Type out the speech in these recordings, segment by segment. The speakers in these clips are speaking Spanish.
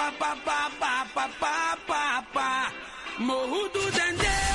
pa pa pa pa pa pa pa pa. Morro do Dendê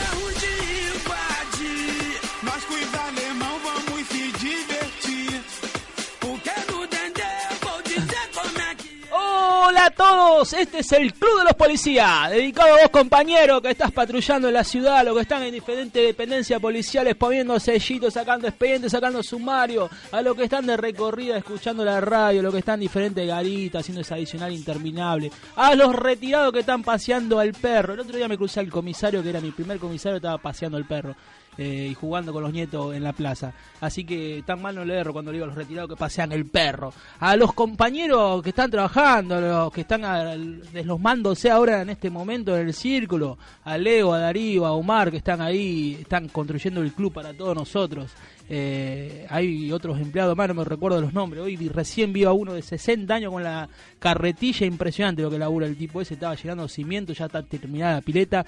todos, este es el Club de los Policías, dedicado a vos compañeros que estás patrullando en la ciudad, los que están en diferentes dependencias policiales poniendo sellitos, sacando expedientes, sacando sumario, a los que están de recorrida escuchando la radio, a los que están en diferentes garitas haciendo ese adicional interminable, a los retirados que están paseando al perro. El otro día me crucé al comisario, que era mi primer comisario, estaba paseando al perro. Eh, y jugando con los nietos en la plaza. Así que tan mal no le erro cuando le digo a los retirados que pasean el perro. A los compañeros que están trabajando, a los que están deslosmándose ahora en este momento en el círculo, a Leo, a Darío, a Omar, que están ahí, están construyendo el club para todos nosotros. Eh, hay otros empleados más, no me recuerdo los nombres. Hoy recién vi a uno de 60 años con la carretilla, impresionante lo que labura el tipo ese. Estaba llenando cimientos, ya está terminada la pileta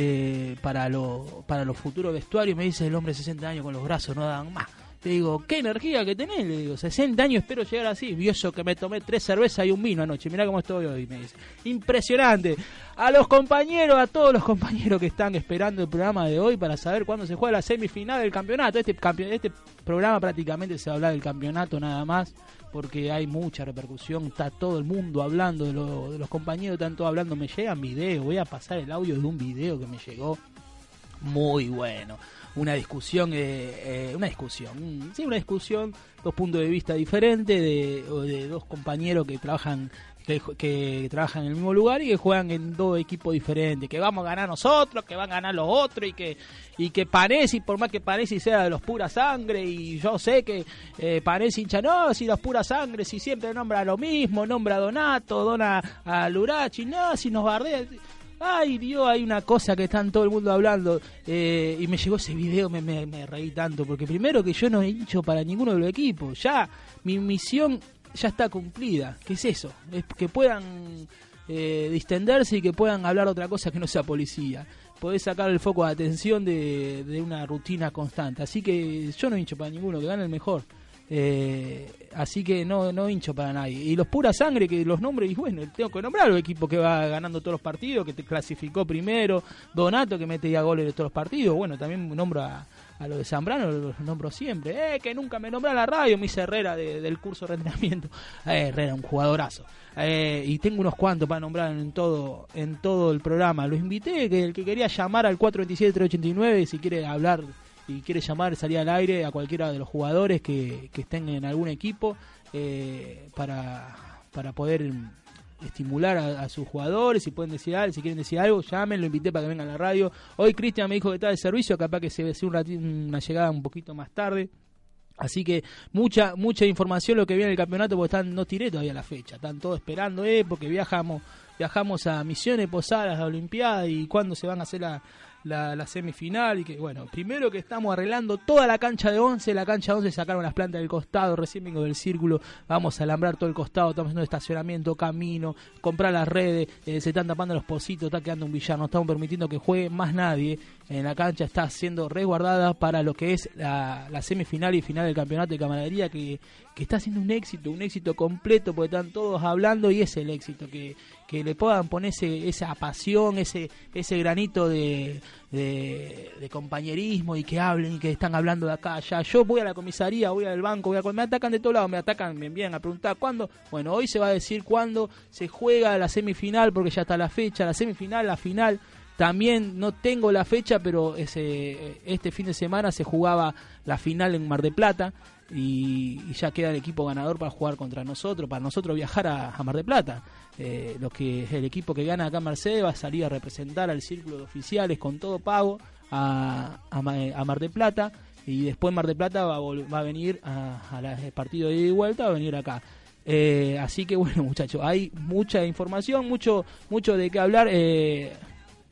eh, para, lo, para los futuros vestuarios. Me dice el hombre de 60 años con los brazos no dan más. Le digo, ¿qué energía que tenés? Le digo, 60 años espero llegar así. Vio eso que me tomé tres cervezas y un vino anoche. Mirá cómo estoy hoy, me dice. Impresionante. A los compañeros, a todos los compañeros que están esperando el programa de hoy para saber cuándo se juega la semifinal del campeonato. Este, campe- este programa prácticamente se va a hablar del campeonato nada más porque hay mucha repercusión, está todo el mundo hablando de, lo- de los compañeros, están todos hablando, me llegan videos, voy a pasar el audio de un video que me llegó muy bueno. Una discusión, eh, eh, una discusión, sí, una discusión, dos puntos de vista diferentes de, de dos compañeros que trabajan que, que trabajan en el mismo lugar y que juegan en dos equipos diferentes, que vamos a ganar nosotros, que van a ganar los otros y que y que Panesi, por más que Panesi sea de los pura sangre y yo sé que eh, Panesi hincha, no, si los pura sangre, si siempre nombra lo mismo, nombra a Donato, dona a Lurachi, no, si nos bardea Ay, Dios, hay una cosa que están todo el mundo hablando. eh, y me llegó ese video, me, reí tanto. Porque primero que yo no he hincho para ninguno de los equipos. Ya, mi misión ya está cumplida. ¿Qué es eso? Es que puedan eh, distenderse y que puedan hablar otra cosa que no sea policía. Podés sacar el foco de atención de, de una rutina constante. Así que yo no hincho para ninguno, que gane el mejor. Eh, así que no, no hincho para nadie. Y los pura sangre que los nombres, y bueno, tengo que nombrar al equipo que va ganando todos los partidos, que te clasificó primero, Donato que mete ya goles de todos los partidos, bueno, también nombro a, a lo de Zambrano, los nombro siempre, eh, que nunca me nombra la radio, mi Herrera de- del curso de entrenamiento, eh, Herrera, un jugadorazo. Eh, y tengo unos cuantos para nombrar en todo en todo el programa. Los invité, que el que quería llamar al 427-389, si quiere hablar y quiere llamar, salir al aire a cualquiera de los jugadores que, que estén en algún equipo eh, para, para poder estimular a, sus jugadores, si pueden decir algo, si quieren decir algo, llamen, lo invité para que vengan a la radio. Hoy Cristian me dijo que está de servicio, capaz que se ve un rati- una llegada un poquito más tarde. Así que mucha mucha información lo que viene el campeonato porque están no tiré todavía la fecha, están todos esperando eh porque viajamos viajamos a Misiones, Posadas, a Olimpiada y cuándo se van a hacer la, la, la semifinal y que bueno, primero que estamos arreglando toda la cancha de 11, la cancha de 11 sacaron las plantas del costado, recién vengo del círculo, vamos a alambrar todo el costado, estamos haciendo estacionamiento, camino, comprar las redes, eh, se están tapando los pocitos, está quedando un villano, no estamos permitiendo que juegue más nadie en la cancha, está siendo resguardada para lo que es la, la semifinal y final del campeonato de camaradería que, que está siendo un éxito, un éxito completo porque están todos hablando y es el éxito que, que le puedan poner ese, esa pasión, ese, ese granito de, de, de compañerismo y que hablen y que están hablando de acá allá. Yo voy a la comisaría, voy al banco, me atacan de todos lados, me atacan, me envían a preguntar cuándo. Bueno, hoy se va a decir cuándo se juega la semifinal porque ya está la fecha, la semifinal, la final. También no tengo la fecha, pero ese, este fin de semana se jugaba la final en Mar de Plata. y, ya queda el equipo ganador para jugar contra nosotros, para nosotros viajar a, a Mar del Plata. Eh, lo que el equipo que gana acá en Mercedes va a salir a representar al círculo de oficiales con todo pago a, a, Ma- a Mar del Plata y después Mar del Plata va a, va a venir a, partido de ida y vuelta, a venir acá. Eh, así que bueno muchachos, hay mucha información, mucho, mucho de qué hablar. Eh,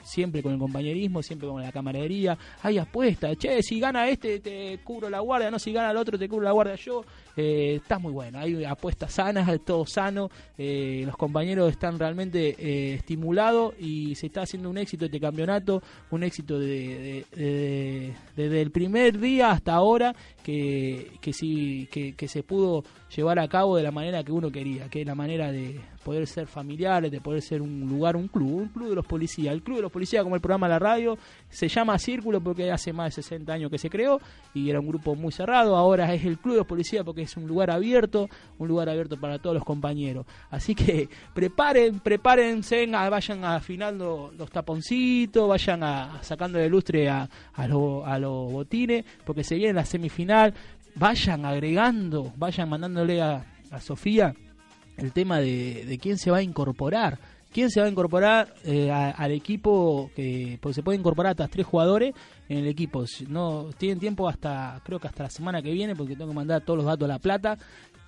siempre con el compañerismo, siempre con la camaradería. Hay apuestas, che, si gana este te cubro la guardia, no, si gana el otro te cubro la guardia yo. Eh, está muy bueno, hay apuestas sanas, todo sano. eh, los compañeros están realmente eh, estimulados y se está haciendo un éxito este campeonato, un éxito de, de- de- desde el primer día hasta ahora que, que sí que, que se pudo llevar a cabo de la manera que uno quería, que es la manera de poder ser familiares, de poder ser un lugar, un club, un club de los policías. El club de los policías, como el programa de la radio, se llama Círculo porque hace más de 60 años que se creó y era un grupo muy cerrado. Ahora es el club de los policías porque es un lugar abierto, un lugar abierto para todos los compañeros. Así que preparen, prepárense, vayan afinando los taponcitos, vayan a, sacando de lustre a, a los a los botines, porque se viene la semifinal. Vayan agregando, vayan mandándole a, a Sofía el tema de, de quién se va a incorporar. ¿Quién se va a incorporar eh, al equipo? Que, porque se puede incorporar hasta tres jugadores en el equipo. No tienen tiempo hasta, creo que hasta la semana que viene, porque tengo que mandar todos los datos a La Plata.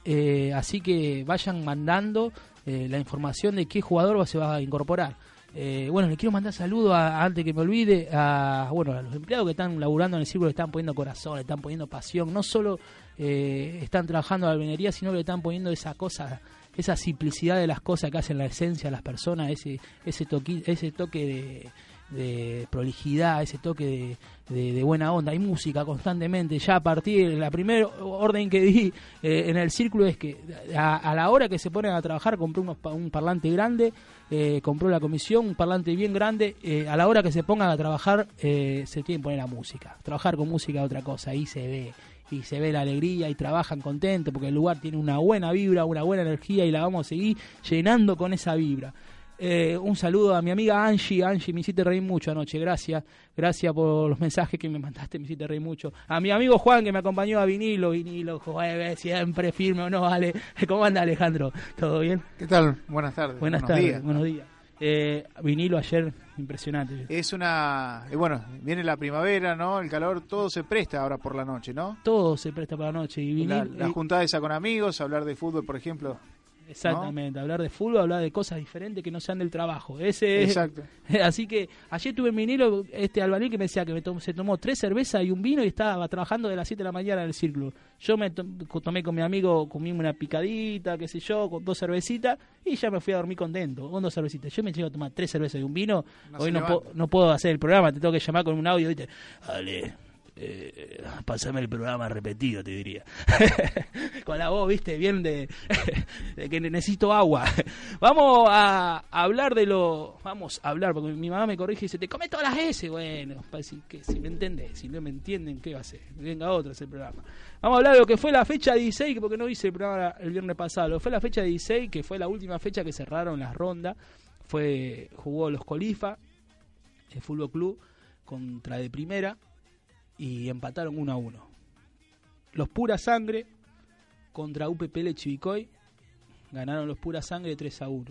Eh, así que vayan mandando eh, la información de qué jugador se va a incorporar. Eh, bueno, le quiero mandar saludos antes que me olvide a bueno a los empleados que están laburando en el círculo, le están poniendo corazón, le están poniendo pasión. No solo eh, están trabajando en la albañilería, sino que le están poniendo esa cosa, esa simplicidad de las cosas que hacen la esencia a las personas, ese ese toque, ese toque de, de prolijidad, ese toque de, de- de buena onda. Hay música constantemente. Ya a partir de la primera orden que di eh, en el círculo es que a, la hora que se ponen a trabajar compré un parlante grande, eh, compró la comisión un parlante bien grande. eh, a la hora que se pongan a trabajar eh, se tiene que poner la música. Trabajar con música es otra cosa, ahí se ve y se ve la alegría y trabajan contentos porque el lugar tiene una buena vibra, una buena energía y la vamos a seguir llenando con esa vibra. Eh, un saludo a mi amiga Angie. Angie, me hiciste reír mucho anoche. Gracias. Gracias por los mensajes que me mandaste. Me hiciste reír mucho. A mi amigo Juan, que me acompañó a vinilo. Vinilo, jueves, siempre firme o no, vale. ¿Cómo anda Alejandro? ¿Todo bien? ¿Qué tal? Buenas tardes. Buenas Buenos tardes. días. Buenos días. Eh, vinilo ayer, impresionante. Es una. eh, bueno, viene la primavera, ¿no? El calor, todo se presta ahora por la noche, ¿no? Todo se presta para la noche. Y La, vinil, la juntada esa con amigos, hablar de fútbol, por ejemplo. Exactamente, hablar de fútbol, hablar de cosas diferentes que no sean del trabajo. Ese es- Exacto. Así que ayer tuve en vinilo este albañil que me decía que me tom- se tomó tres cervezas y un vino y estaba trabajando de las 7 de la mañana en el círculo. Yo me to- tomé con mi amigo, comimos una picadita, qué sé yo, con dos cervecitas y ya me fui a dormir contento con dos cervecitas. Yo me llego a tomar tres cervezas y un vino, No hoy no, puedo- no puedo hacer el programa, te tengo que llamar con un audio, ¿viste? Ale, eh, pásame el programa repetido, te diría. Con la voz, viste, bien de, que necesito agua. Vamos a hablar de lo. Vamos a hablar, porque mi mamá me corrige y dice: Te come todas las S. Bueno, que si me entendés, si no me entienden, ¿qué va a hacer? Venga otro a hacer el programa. Vamos a hablar de lo que fue la fecha 16, porque no hice el programa el viernes pasado. Lo que fue la fecha 16, que fue la última fecha que cerraron las rondas. Fue, jugó los Colifa, el Fútbol Club, contra de primera y empataron 1 a 1. Los Pura Sangre contra UPPL Chivicoy ganaron los Pura Sangre 3 a 1.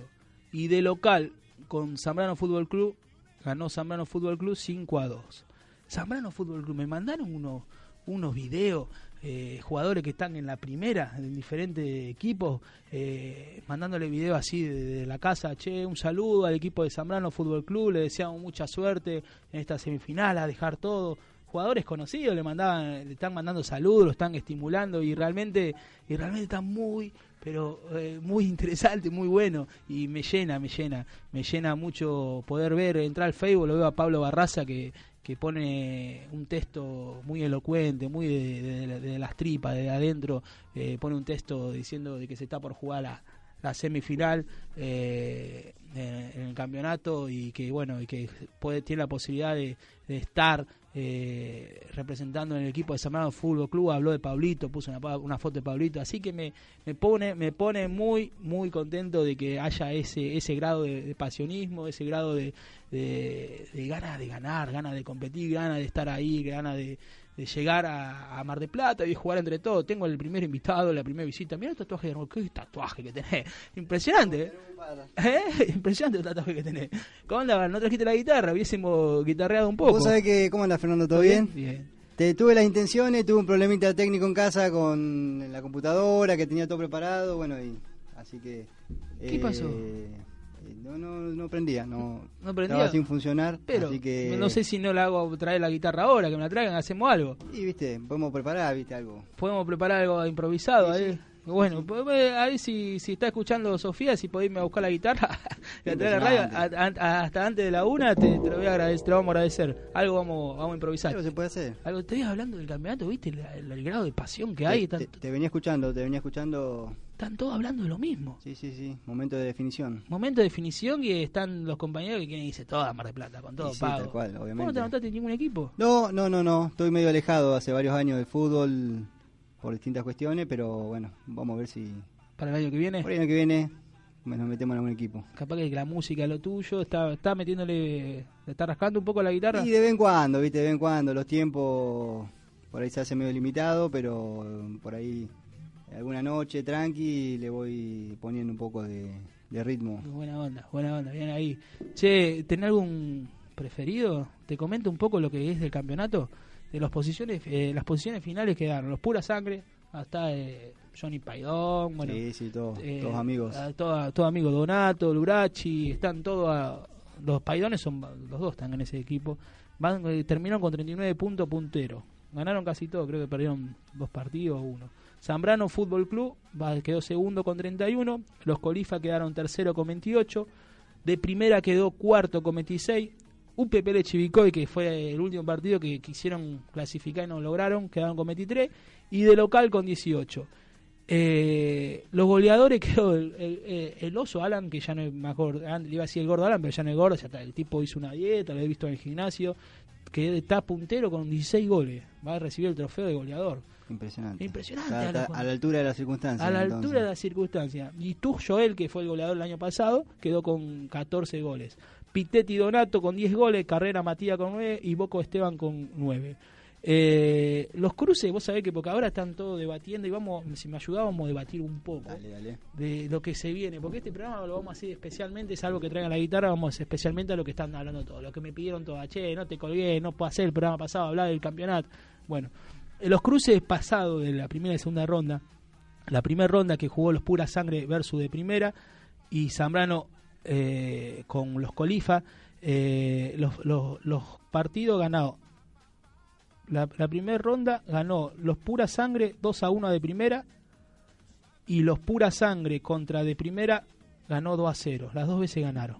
Y de local con Zambrano Fútbol Club ganó Zambrano Fútbol Club 5 a 2. Zambrano Fútbol Club, me mandaron unos, unos videos, eh, jugadores que están en la primera, en diferentes equipos, eh, mandándole videos así de, de la casa, che, un saludo al equipo de Zambrano Fútbol Club, le deseamos mucha suerte en esta semifinal, a dejar todo. Jugadores conocidos le mandaban, le están mandando saludos, lo están estimulando y realmente, y realmente está muy, pero eh, muy interesante, muy bueno. Y me llena, me llena, me llena mucho poder ver, entrar al Facebook, lo veo a Pablo Barraza que, que pone un texto muy elocuente, muy de, las tripas, de adentro, eh, pone un texto diciendo de que se está por jugar la, semifinal eh, en, el campeonato y que bueno y que puede tiene la posibilidad de estar eh, representando en el equipo de Zambrano Fútbol Club habló de Pablito puso una, foto de Pablito así que me, me pone me pone muy muy contento de que haya ese ese grado de, de pasionismo ese grado de, de, de ganas de ganar ganas de competir ganas de estar ahí ganas de de llegar a, a Mar de Plata y jugar entre todos. Tengo el primer invitado, la primera visita. Mira el tatuaje, qué tatuaje que tenés. Impresionante, ¿eh? ¿Eh? Impresionante el tatuaje que tenés. ¿Cómo andaba? ¿No trajiste la guitarra? Hubiésemos guitarreado un poco. ¿Vos sabés que, cómo anda Fernando? ¿Todo bien? Bien. Te, tuve las intenciones, tuve un problemita técnico en casa con la computadora, que tenía todo preparado, bueno, y así que... ¿Qué pasó? No, no, no prendía, no, No prendía. estaba sin funcionar, Pero así que... no sé si no la hago traer la guitarra ahora, que me la traigan, hacemos algo. Y viste, podemos preparar, viste, algo. Podemos preparar algo improvisado ahí. Bueno, pues, eh, ahí si, si está escuchando Sofía, si podés irme a buscar la guitarra, la traer la radio, a- a- hasta antes de la una, te, te lo voy a agradecer, te lo vamos a agradecer. Algo vamos, vamos a improvisar. Algo se puede hacer. Algo, te hablando del campeonato, ¿viste? El, el- el grado de pasión que hay. te, Están, te- te venía escuchando, te venía escuchando... están todos hablando de lo mismo. Sí, sí, sí, momento de definición. Momento de definición y están los compañeros que quieren irse toda a Mar de Plata, con todo sí, pago. tal cual, ¿Vos no obviamente. te anotaste en ningún equipo? No, no, no, no, estoy medio alejado hace varios años del fútbol por distintas cuestiones, pero bueno, vamos a ver si Para el año que viene. por el año que viene nos metemos en algún equipo. Capaz que la música es lo tuyo, está, está metiéndole, le está rascando un poco la guitarra. Y de vez en cuando, viste, de vez en cuando, los tiempos por ahí se hace medio limitado, pero por ahí alguna noche tranqui le voy poniendo un poco de, de ritmo. Buena onda, buena onda, bien ahí. Che, ¿tenés algún preferido? Te comento un poco lo que es del campeonato, de las posiciones, eh, las posiciones finales quedaron, los pura sangre, hasta eh, Johnny Paidón, bueno, sí, sí, todos, eh, todos amigos. a- todo, todo amigo Donato, Lurachi, están todos a- los Paidones son los dos están en ese equipo. Van eh, terminaron con 39 puntos puntero. Ganaron casi todo, creo que perdieron dos partidos o uno. Zambrano Fútbol Club quedó segundo con 31, los Colifa quedaron tercero con 28, de primera quedó cuarto con 26, UPPL Chivicoy, que fue el último partido que quisieron clasificar y no lograron, quedaron con 23, y de local con 18. Eh, los goleadores quedó el, el- oso Alan, que ya no es más gordo, antes le iba a decir el gordo Alan, pero ya no es gordo, el tipo hizo una dieta, lo he visto en el gimnasio, que está puntero con 16 goles, va a recibir el trofeo de goleador. Impresionante. A la altura de las circunstancias. A la entonces. altura de las circunstancias. Y tú, Joel, que fue el goleador el año pasado, quedó con 14 goles. Pitetti Donato con 10 goles, Carrera Matías con 9 y Boco Esteban con 9. Eh, los cruces, vos sabés que porque ahora están todos debatiendo y vamos, si me ayudábamos a debatir un poco Dale, dale. de lo que se viene, porque este programa lo vamos a hacer especialmente, es algo que traigan la guitarra, vamos especialmente a lo que están hablando todos, lo que me pidieron todos, che, no te colgué, no puedo hacer el programa pasado, hablar del campeonato. Bueno, los cruces pasados de la primera y segunda ronda, la primera ronda que jugó los Pura Sangre versus de primera y Zambrano eh, con los Colifa, eh, los, partidos ganados. La, la primera ronda ganó los Pura Sangre 2 a 1 de primera y los Pura Sangre contra de primera ganó 2 a 0. Las dos veces ganaron.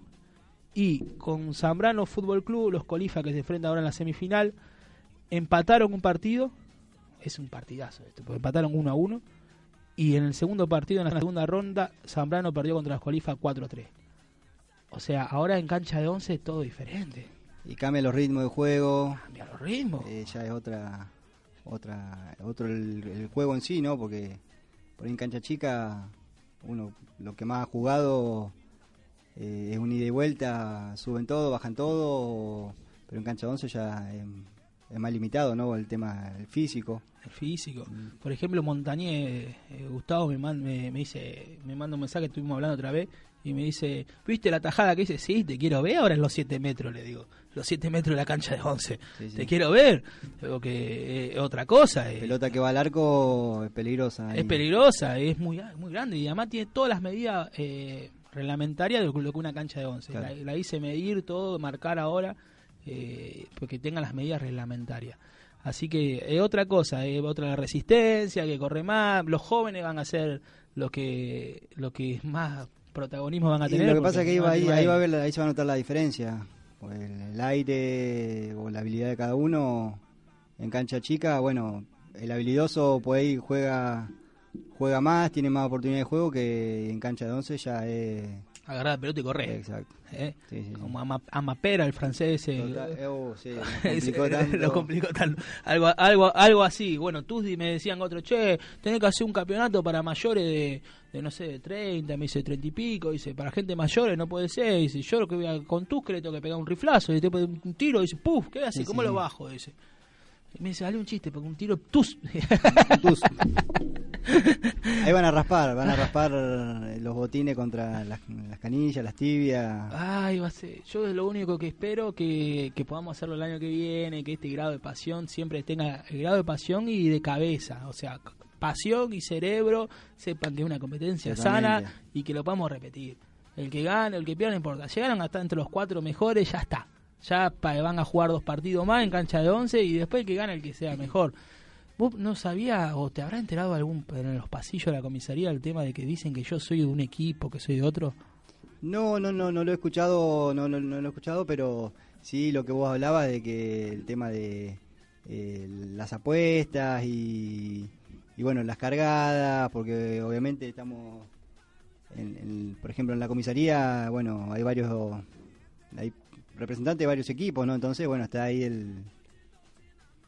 Y con Zambrano Fútbol Club, los Colifa que se enfrentan ahora en la semifinal, empataron un partido. Es un partidazo esto, porque empataron 1 a 1. Y en el segundo partido, en la segunda ronda, Zambrano perdió contra los Colifa 4 a 3. O sea, ahora en cancha de 11 es todo diferente. Y cambia los ritmos de juego. Cambia los ritmos. eh, ya es otra, otra, otro el, el juego en sí, ¿no? Porque por ahí en cancha chica, uno lo que más ha jugado eh, es un ida y vuelta, suben todo, bajan todo, pero en cancha 11 ya es, es más limitado, ¿no? El tema el físico. El físico. Por ejemplo, Montañé, eh, Gustavo me, man- me, me dice, me manda un mensaje, estuvimos hablando otra vez, y me dice, ¿viste la tajada que dice? Sí, te quiero ver ahora en los 7 metros, le digo. Los 7 metros de la cancha de 11. Sí, sí. Te quiero ver. Digo que es otra cosa. eh. Pelota que va al arco es peligrosa. Es peligrosa, es muy, muy grande y además tiene todas las medidas eh, reglamentarias de lo que una cancha de 11. Claro. La, la hice medir todo, marcar ahora, eh, porque tenga las medidas reglamentarias. Así que es otra cosa, es otra la resistencia, que corre más. Los jóvenes van a ser lo que, lo que más protagonismo van a Y tener. lo que pasa es que ahí, va, ahí, va a ver, ahí se va a notar la diferencia. Pues el, el aire o la habilidad de cada uno en cancha chica, bueno, el habilidoso por ahí juega juega más, tiene más oportunidad de juego que en cancha de 11 ya es... agarrar la pelota y correr. Exacto. ¿eh? Sí, sí, sí. Como Ama- Amapera, el francés. ese, Total- eh, oh, sí, lo Ese, complicó tanto. lo complicó tanto. Algo, algo, algo así. Bueno, tú me decían otro, che, tenés que hacer un campeonato para mayores de, de no sé, de 30, me dice 30 y pico, dice, para gente mayores no puede ser, dice, yo lo que voy a, con tus que le tengo que pegar un riflazo, y te un tiro, dice, puf, ¿qué hace? ¿Cómo lo bajo? Dice. Y me dice, dale un chiste, porque un tiro tus. Tus. Ahí van a raspar, van a raspar los botines contra las, las canillas, las tibias. Ay, va a ser. Yo es lo único que espero que, que podamos hacerlo el año que viene, que este grado de pasión siempre tenga el grado de pasión y de cabeza, o sea, pasión y cerebro sepan que es una competencia sana y que lo podamos repetir. El que gane, el que pierda, no importa. Llegaron hasta entre los cuatro mejores, ya está. Ya van a jugar dos partidos más en cancha de once y después que gane el que sea mejor. ¿Vos no sabías o te habrá enterado algún en los pasillos de la comisaría el tema de que dicen que yo soy de un equipo, que soy de otro? No, no, no, no lo he escuchado, no, no, no lo he escuchado, pero sí lo que vos hablabas de que el tema de eh, las apuestas y, y bueno, las cargadas, porque obviamente estamos, en- por ejemplo, en la comisaría, bueno, hay varios, hay representantes de varios equipos, ¿no? Entonces, bueno, está ahí el,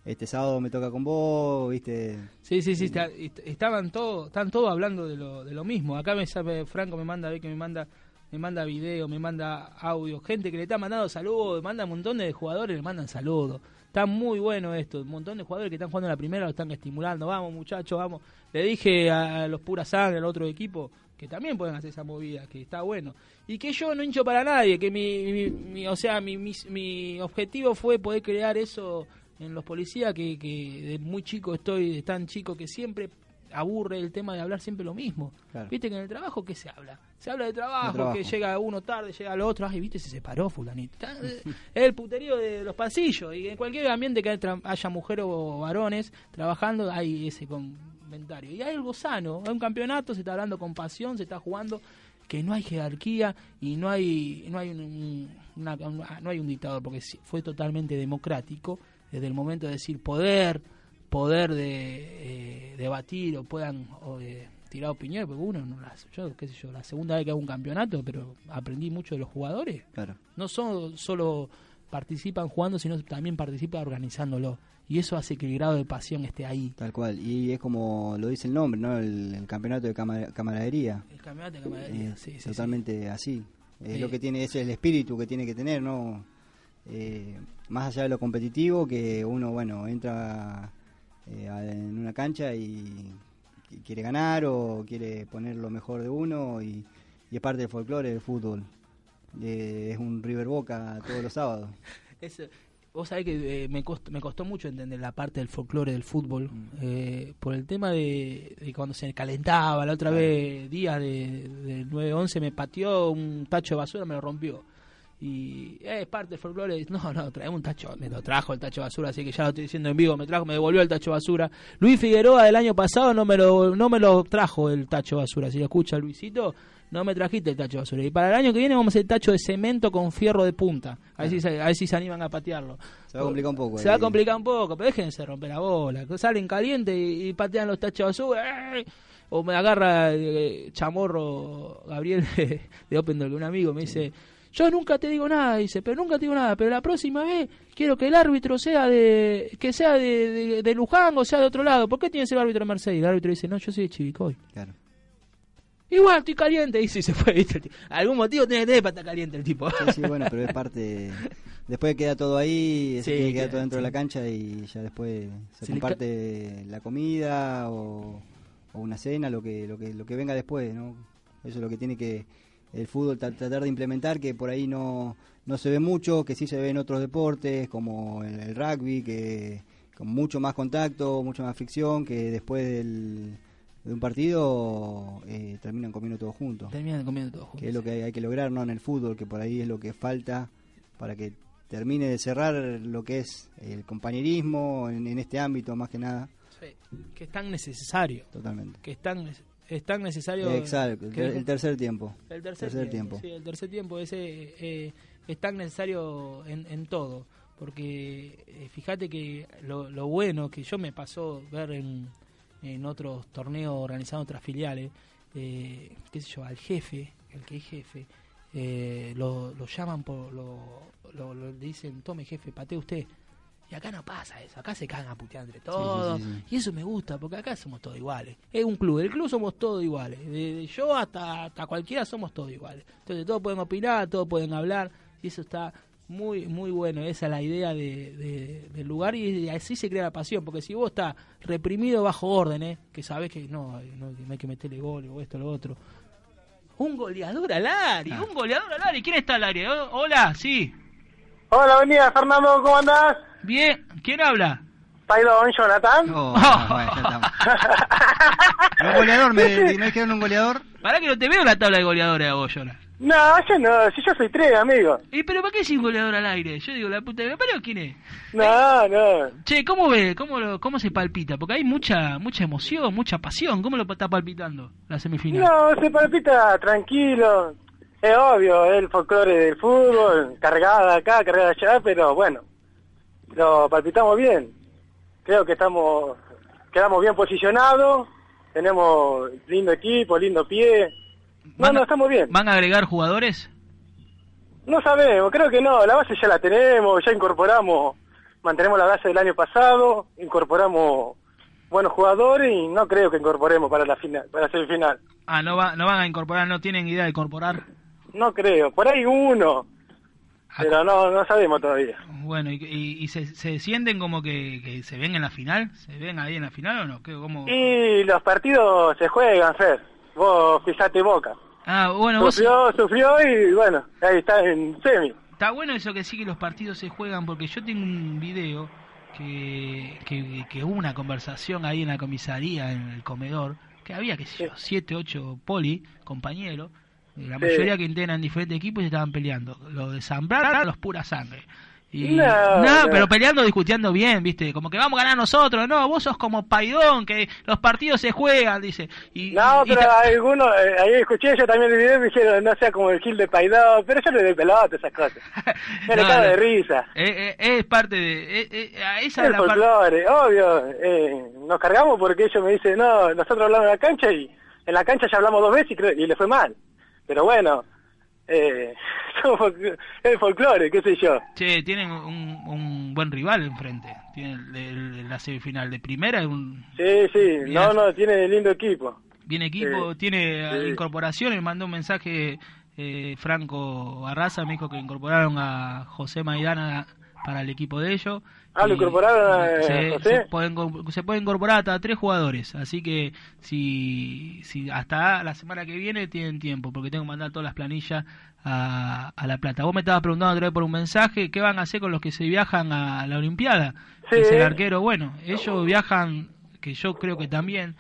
este sábado me toca con vos, viste, Sí, sí, sí, está- est- estaban todos, están todos hablando de lo, de lo mismo. Acá me sabe, Franco me manda, ve que me manda, me manda video, me manda audio, gente que le está mandando saludos, manda un montón de jugadores, le mandan saludos. Está muy bueno esto, un montón de jugadores que están jugando en la primera lo están estimulando. Vamos, muchachos, vamos. Le dije a los pura sangre, al otro equipo, que también pueden hacer esa movida, que está bueno. Y que yo no hincho para nadie, que mi, mi- mi- o sea, mi, mi, mi objetivo fue poder crear eso en los policías, que, que de muy chico estoy, de tan chico que siempre aburre el tema de hablar siempre lo mismo. Claro. Viste que en el trabajo, ¿qué se habla? Se habla de trabajo, De trabajo. que llega uno tarde, llega el otro, ay, viste, se separó fulanito. Es el puterío de los pasillos, y en cualquier ambiente que haya haya mujeres o varones trabajando, hay ese Y hay algo sano, hay un campeonato, se está hablando con pasión, se está jugando que no hay jerarquía y no hay no hay un, un- una- una- no hay un dictador porque fue totalmente democrático desde el momento de decir poder poder de eh, debatir o puedan o de tirar opiniones porque uno no las yo qué sé yo la segunda vez que hago un campeonato pero aprendí mucho de los jugadores. Claro. no son, solo participan jugando sino también participan organizándolo y eso hace que el grado de pasión esté ahí Tal cual, y es como lo dice el nombre, ¿no? El, el campeonato de cama- camaradería. el campeonato de camaradería Eh, sí, sí, sí. totalmente así. Es Eh, lo que tiene, ese es el espíritu que tiene que tener, ¿no? Eh, más allá de lo competitivo, que uno, bueno, entra eh, en una cancha y, y quiere ganar o quiere poner lo mejor de uno y, y es parte del folclore del fútbol. Eh, es un River Boca todos los sábados. Eso- vos sabés que eh, me, costó, me costó mucho entender la parte del folclore del fútbol, eh, por el tema de, de cuando se calentaba, la otra vez, días de, del 9-11, me pateó un tacho de basura, me lo rompió. Y eh, es parte del folclore, no, no, trae un tacho, me lo trajo el tacho de basura, así que ya lo estoy diciendo en vivo, me trajo, me devolvió el tacho de basura. Luis Figueroa del año pasado no me lo, no me lo trajo el tacho de basura, si lo escucha Luisito, no me trajiste el tacho de basura. Y para el año que viene vamos a hacer tacho de cemento con fierro de punta, a ver si, se- a ver si se animan a patearlo. Se va a complicar un poco. Se va a complicar un poco, pero déjense romper la bola. Salen caliente y, y patean los tachos de basura. ¡ay! O me agarra eh, chamorro Gabriel de, de Open Door, un amigo me dice, yo nunca te digo nada, dice, pero nunca te digo nada, pero la próxima vez quiero que el árbitro sea de que sea de, de, de Luján o sea de otro lado. ¿Por qué tiene que ser el árbitro de Mercedes? El árbitro dice, no, yo soy de Chivicoy. Claro. Igual, estoy caliente, y se fue, ¿viste? Algún motivo tiene que tener para estar caliente el tipo. Sí, sí, bueno, pero es parte. Después queda todo ahí, Sí, tiene que quedar queda- todo dentro de la cancha y ya después se comparte la comida o, o una cena, lo que, lo que lo que venga después, ¿no? Eso es lo que tiene que el fútbol tra- tratar de implementar, que por ahí no, no se ve mucho, que sí se ve en otros deportes, como el, el rugby, que con mucho más contacto, mucha más fricción, que después del, de un partido eh, terminan comiendo todos juntos Terminan comiendo todo juntos. que es lo que hay, hay que lograr no en el fútbol que por ahí es lo que falta para que termine de cerrar lo que es el compañerismo en, en este ámbito más que nada Sí, que es tan necesario. totalmente que es tan, es tan necesario. exacto el, tercer tiempo el tercer, tercer tiempo. tiempo. Sí, el tercer tiempo ese, eh, es tan necesario en, en todo. Porque eh, fíjate que lo, lo bueno que yo me pasó ver en, en otros torneos organizados en otras filiales, eh, qué sé yo, al jefe, el que es jefe, eh, lo, lo llaman por. Lo, lo, lo- le dicen, tome jefe, patee usted. Y acá no pasa eso, acá se cagan a putear entre todos. sí, sí. Y eso me gusta, porque acá somos todos iguales. Es un club, el club somos todos iguales. Desde yo hasta, hasta cualquiera somos todos iguales. Entonces todos pueden opinar, todos pueden hablar, y eso está muy muy bueno. Esa es la idea de, de- del lugar y así se crea la pasión. Porque si vos estás reprimido bajo órdenes, que sabes que no, no, no hay que meterle gol o esto o lo otro. Un goleador al área, un goleador al área. ¿Quién está al área? Oh, Hola, sí. Hola, buen día, Fernando, ¿cómo andás? Bien, ¿quién habla? Pailón, Jonathan. Oh, bueno, ya estamos. Un goleador, ¿me, me dijeron un goleador? Para que no te veo la tabla de goleadores a vos, Jonah. No, yo no, si yo soy tres, amigo. ¿Y pero para qué es un goleador al aire? Yo digo, la puta de... ¿Pero quién es? No, no. Che, ¿cómo ve? ¿Cómo, lo- ¿Cómo se palpita? Porque hay mucha mucha emoción, mucha pasión. ¿Cómo lo está palpitando la semifinal? No, se palpita tranquilo. Es obvio, el folclore del fútbol, cargada acá, cargada allá, pero bueno, lo palpitamos bien. Creo que estamos, quedamos bien posicionados, tenemos lindo equipo, lindo pie. No, Van a- no, estamos bien. ¿Van a agregar jugadores? No sabemos, creo que no, la base ya la tenemos, ya incorporamos, mantenemos la base del año pasado, incorporamos buenos jugadores y no creo que incorporemos para la final, para la semifinal. Ah, no, va, no van a incorporar, no tienen idea de incorporar. No creo, por ahí uno, pero no, no sabemos todavía. Bueno, ¿y, y- y se, se sienten como que, que se ven en la final? ¿Se ven ahí en la final o no? ¿Qué, cómo? Y los partidos se juegan, Fer. Vos fijate Boca. Ah, bueno, vos... Sufrió, sufrió y bueno, ahí está en semi. Está bueno eso que sí que los partidos se juegan, porque yo tengo un video que, que, que hubo una conversación ahí en la comisaría, en el comedor, que había, que sé yo, siete, ocho poli, compañeros, la Sí. mayoría que integran diferentes equipos y estaban peleando. Los de Zambrana, los pura sangre. Y, No, no, no. pero peleando, discutiendo bien, ¿viste? Como que vamos a ganar nosotros. No, vos sos como Paidón, que los partidos se juegan, dice. Y, No, y- pero algunos, eh, ahí escuché yo también el video y me dijeron, no sea como el Gil de Paidó, pero yo le doy pelota esas cosas. Me le cago de risa. Eh, eh, es parte de... eh, eh, esa es la parte... folclore, obvio. Eh, nos cargamos porque ellos me dicen, no, nosotros hablamos en la cancha y en la cancha ya hablamos dos veces y, y le fue mal. Pero bueno, eh, somos es folclore, qué sé yo. Che, tienen un, un buen rival enfrente. Tienen el- el- la semifinal de primera, un Sí, sí, no, no, tiene lindo equipo. bien equipo, Sí, tiene sí. incorporaciones. Mandó un mensaje eh, Franco Barraza, me dijo que incorporaron a José Maidana para el equipo de ellos. Ah, ¿lo Y incorporaron a se, José? Se pueden, co- se puede incorporar hasta tres jugadores, así que si, si hasta la semana que viene tienen tiempo, porque tengo que mandar todas las planillas a, a La Plata. Vos me estabas preguntando otra vez por un mensaje, ¿qué van a hacer con los que se viajan a la Olimpiada? Sí. Es el arquero, bueno, ellos viajan, que yo creo que también,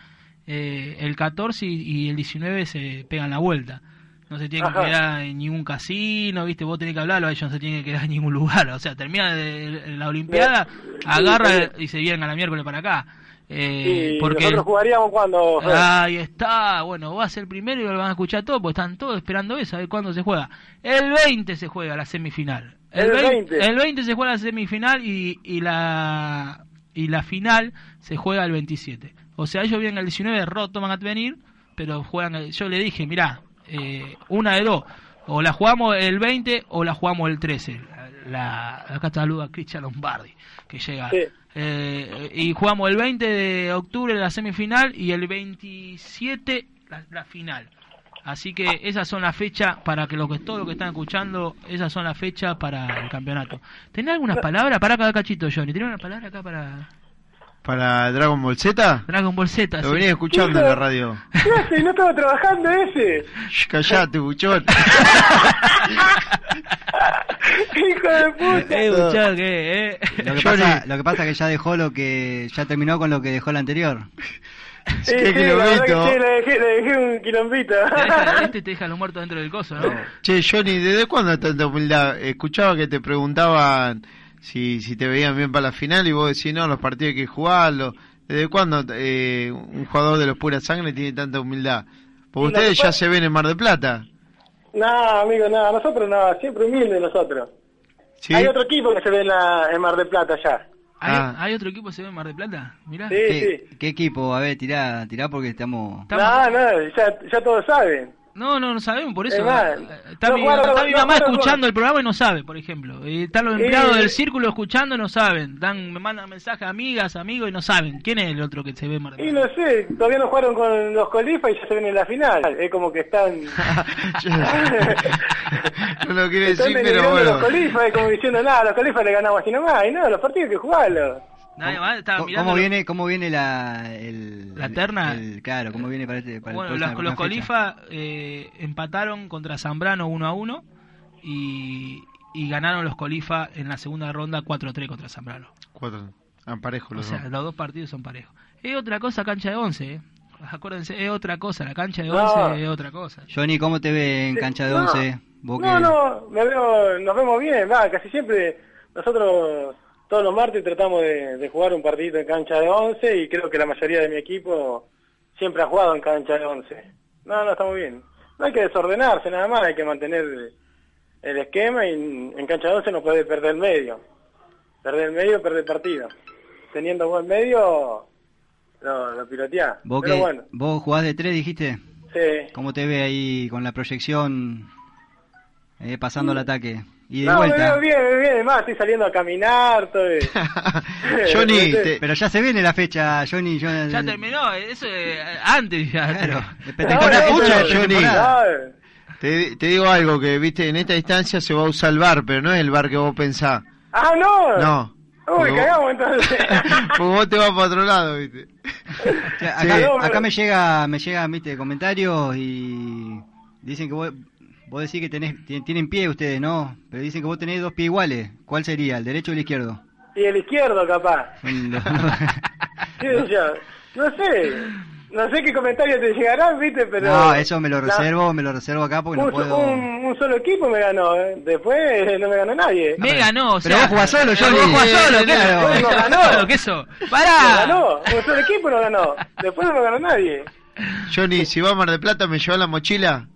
eh, el 14 y, y el 19 se pegan la vuelta. No se tienen que Ajá. quedar en ningún casino, ¿viste? Vos tenés que hablarlo, ellos no se tienen que quedar en ningún lugar. O sea, termina de- la Olimpiada, Sí, agarra sí. y se vienen a la miércoles para acá. Eh, porque nosotros jugaríamos cuando... Ahí está, bueno, vos vas el primero y lo van a escuchar todo, porque están todos esperando eso, a ver cuándo se juega. El 20 se juega la semifinal. El 20. el 20 se juega la semifinal y, y la y la final se juega el 27. O sea, ellos vienen el 19 roto, van a venir, pero juegan, el- yo le dije, mirá, eh, una de dos, o la jugamos el 20 o la jugamos el 13. La, la- acá saluda a Cristian Lombardi, que llega. Sí. Eh, y jugamos el 20 de octubre la semifinal y el 27 la, la final. Así que esas son las fechas para que los que todos los que están escuchando, esas son las fechas para el campeonato. ¿Tenés algunas palabras? Para acá, cachito, Johnny. ¿Tenés una palabra acá para ¿Para Dragon Ball Z? Dragon Ball Z? Lo sí. venía escuchando en la radio. ¿Qué hace? ¿No estaba trabajando ese? Shh, Callate, buchón. ¡Hijo de puta! Eh, muchacho, que, eh. Lo que, pasa, lo que pasa es que ya dejó lo que ya terminó con lo que dejó el anterior. Sí, Qué sí, la verdad que quilombito. sí, le dejé, le dejé un quilombito. Te deja- este te deja los muertos dentro del coso, ¿no? Che, Johnny, ¿desde cuándo tanta humildad? Escuchaba que te preguntaban si, si te veían bien para la final y vos decís, no, los partidos hay que jugarlos. ¿Desde cuándo eh, un jugador de los pura sangre tiene tanta humildad? Porque ustedes ya se ven en Mar del Plata. No, amigo, no, nosotros no, siempre humildes nosotros. ¿Sí? Hay otro equipo que se ve en, la, en Mar del Plata ya. ¿Hay, Ah. hay otro equipo que se ve en Mar del Plata? Mirá. Sí, ¿Qué, sí. qué equipo? A ver, tirá, tirá porque estamos... Estamos- No, no, ya, ya todos saben. No, no, no sabemos, por eso. Es más, está no mi, jugaron- está mi mamá escuchando el programa y no sabe, por ejemplo. Y están los Y- empleados del círculo escuchando y no saben. Dan, me mandan mensajes a amigas, amigos y no saben. ¿Quién es el otro que se ve Mar- Y no sé, todavía no jugaron con los Colifas y ya se ven en la final. Es como que están... no lo quiere están decir, pero bueno. los Colifas, es como diciendo, nada, los Colifas le ganamos así nomás. Y no, los partidos hay que jugarlos. Nadie más estaba ¿Cómo, mirando. cómo viene, cómo viene la, el, ¿La terna? el- claro, cómo viene para, este, para el Bueno, próximo- la los fecha? Colifas eh, empataron contra Zambrano 1 a 1 y, y ganaron los Colifas en la segunda ronda 4-3 contra Zambrano. Cuatro. Ah, parejo O los sea, dos. los dos partidos son parejos. Es otra cosa cancha de 11, ¿eh? Acuérdense, es otra cosa. La cancha de No. 11 es otra cosa. Johnny, ¿cómo te ve en cancha de No. 11? Vos No, que- no, me veo, nos vemos bien, va, casi siempre nosotros todos los martes tratamos de, de jugar un partidito en cancha de 11 y creo que la mayoría de mi equipo siempre ha jugado en cancha de 11. No, no, estamos bien. No hay que desordenarse nada más, hay que mantener el esquema y en, cancha de 11 no puede perder el medio. Perder el medio, perder el partido. Teniendo buen medio, lo, lo piloteás. Vos, Pero que, bueno, vos jugás de 3, dijiste. sí. ¿Cómo te ve ahí con la proyección eh, pasando el ataque? Y de No, me vuelta. veo bien, veo bien, además estoy saliendo a caminar, estoy... Johnny, te- Pero ya se viene la fecha, Johnny. yo- Ya terminó, eso es antes ya. Claro. Pretemporada, no, fecha no, te, te digo algo, que viste, en esta instancia se va a usar el bar, pero no es el bar que vos pensás. Ah, no. No. Uy, cagamos entonces. Porque vos te vas para otro lado, viste. O sea, Sí. acá, No, acá pero- me llega, me llegan, viste, comentarios y dicen que vos, vos decís que tenés, tien- tienen pie ustedes, ¿no? Pero dicen que vos tenés dos pies iguales. ¿Cuál sería, el derecho o el izquierdo? y el izquierdo, capaz. Son los- ¿Qué sé yo? No sé. No sé qué comentarios te llegarán, viste, pero... no, eso me lo la- reservo, me lo reservo acá porque no puedo. un, un solo equipo me ganó, ¿eh? después no me ganó nadie. Me ganó, o Pero sea. vos jugás solo, Pero Johnny. Vos jugás solo, ¿qué Claro. eso? No ganó. Claro, ¿qué eso? Me ¡Pará! ganó, un solo equipo no ganó, después no me ganó nadie. Johnny, si vas a Mar del Plata, ¿me llevas la mochila?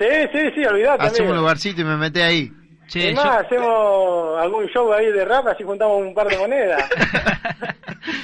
Sí, sí, sí, olvidate. Hacemos un lugarcito y me metés ahí. Che, yo- hacemos algún show ahí de rap, así juntamos un par de monedas.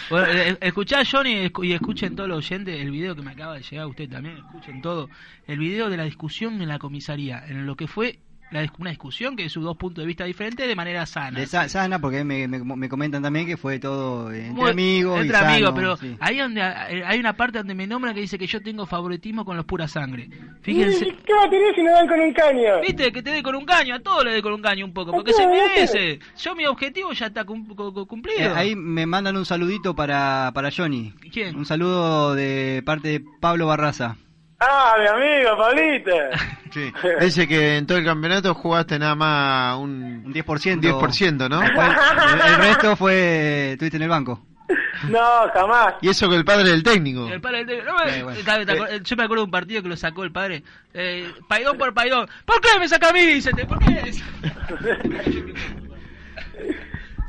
Bueno, eh, escuchá, Johnny, y escuchen todos los oyentes el video que me acaba de llegar, usted también, escuchen todo. El video de la discusión en la comisaría, en lo que fue la una discusión que de sus dos puntos de vista diferentes de manera sana. De sa- sana, porque me, me, me comentan también que fue todo entre Muy- amigos. y entre amigos, sano, pero sí. ahí donde eh, hay una parte donde me nombran que dice que yo tengo favoritismo con los pura sangre. ¿Y Fíjense, ¿Qué va a tener si no dan con un caño? viste que te dé con un caño, a todos le dé con un caño un poco, porque ¿A se merece. Yo mi objetivo ya está cum- cu- cu- cumplido. Eh, ahí me mandan un saludito para, para Johnny. ¿Quién? Un saludo de parte de Pablo Barraza. Ah, mi amigo, Pablito. Sí. Dice que en todo el campeonato jugaste nada más un, Un 10%. un 10%, ¿no? El, el resto fue. Estuviste en el banco. No, jamás. Y eso que el padre del técnico. El padre del- no bueno. ¿te- te acuer- Yo me acuerdo de un partido que lo sacó el padre. Eh, paidón por paidón. ¿Por qué me saca a mí? Dice, ¿por qué?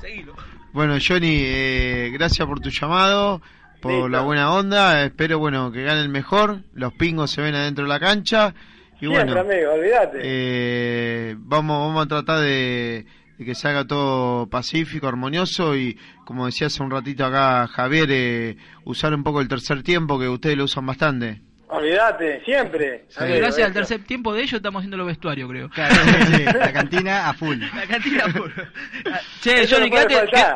Seguilo. Bueno, Johnny, eh, gracias por tu llamado, por Listo. la buena onda. Espero, bueno, que gane el mejor. Los pingos se ven adentro de la cancha. Y bueno, amigo, olvídate. eh, vamos, vamos a tratar de, de que se haga todo pacífico, armonioso y, como decía hace un ratito acá Javier, eh, usar un poco el tercer tiempo que ustedes lo usan bastante. Olvídate, siempre. Sí. Gracias al tercer tiempo de ellos estamos haciendo los vestuarios, creo. Claro, sí, la cantina a full. La cantina pura. Che, Eso Johnny, no puede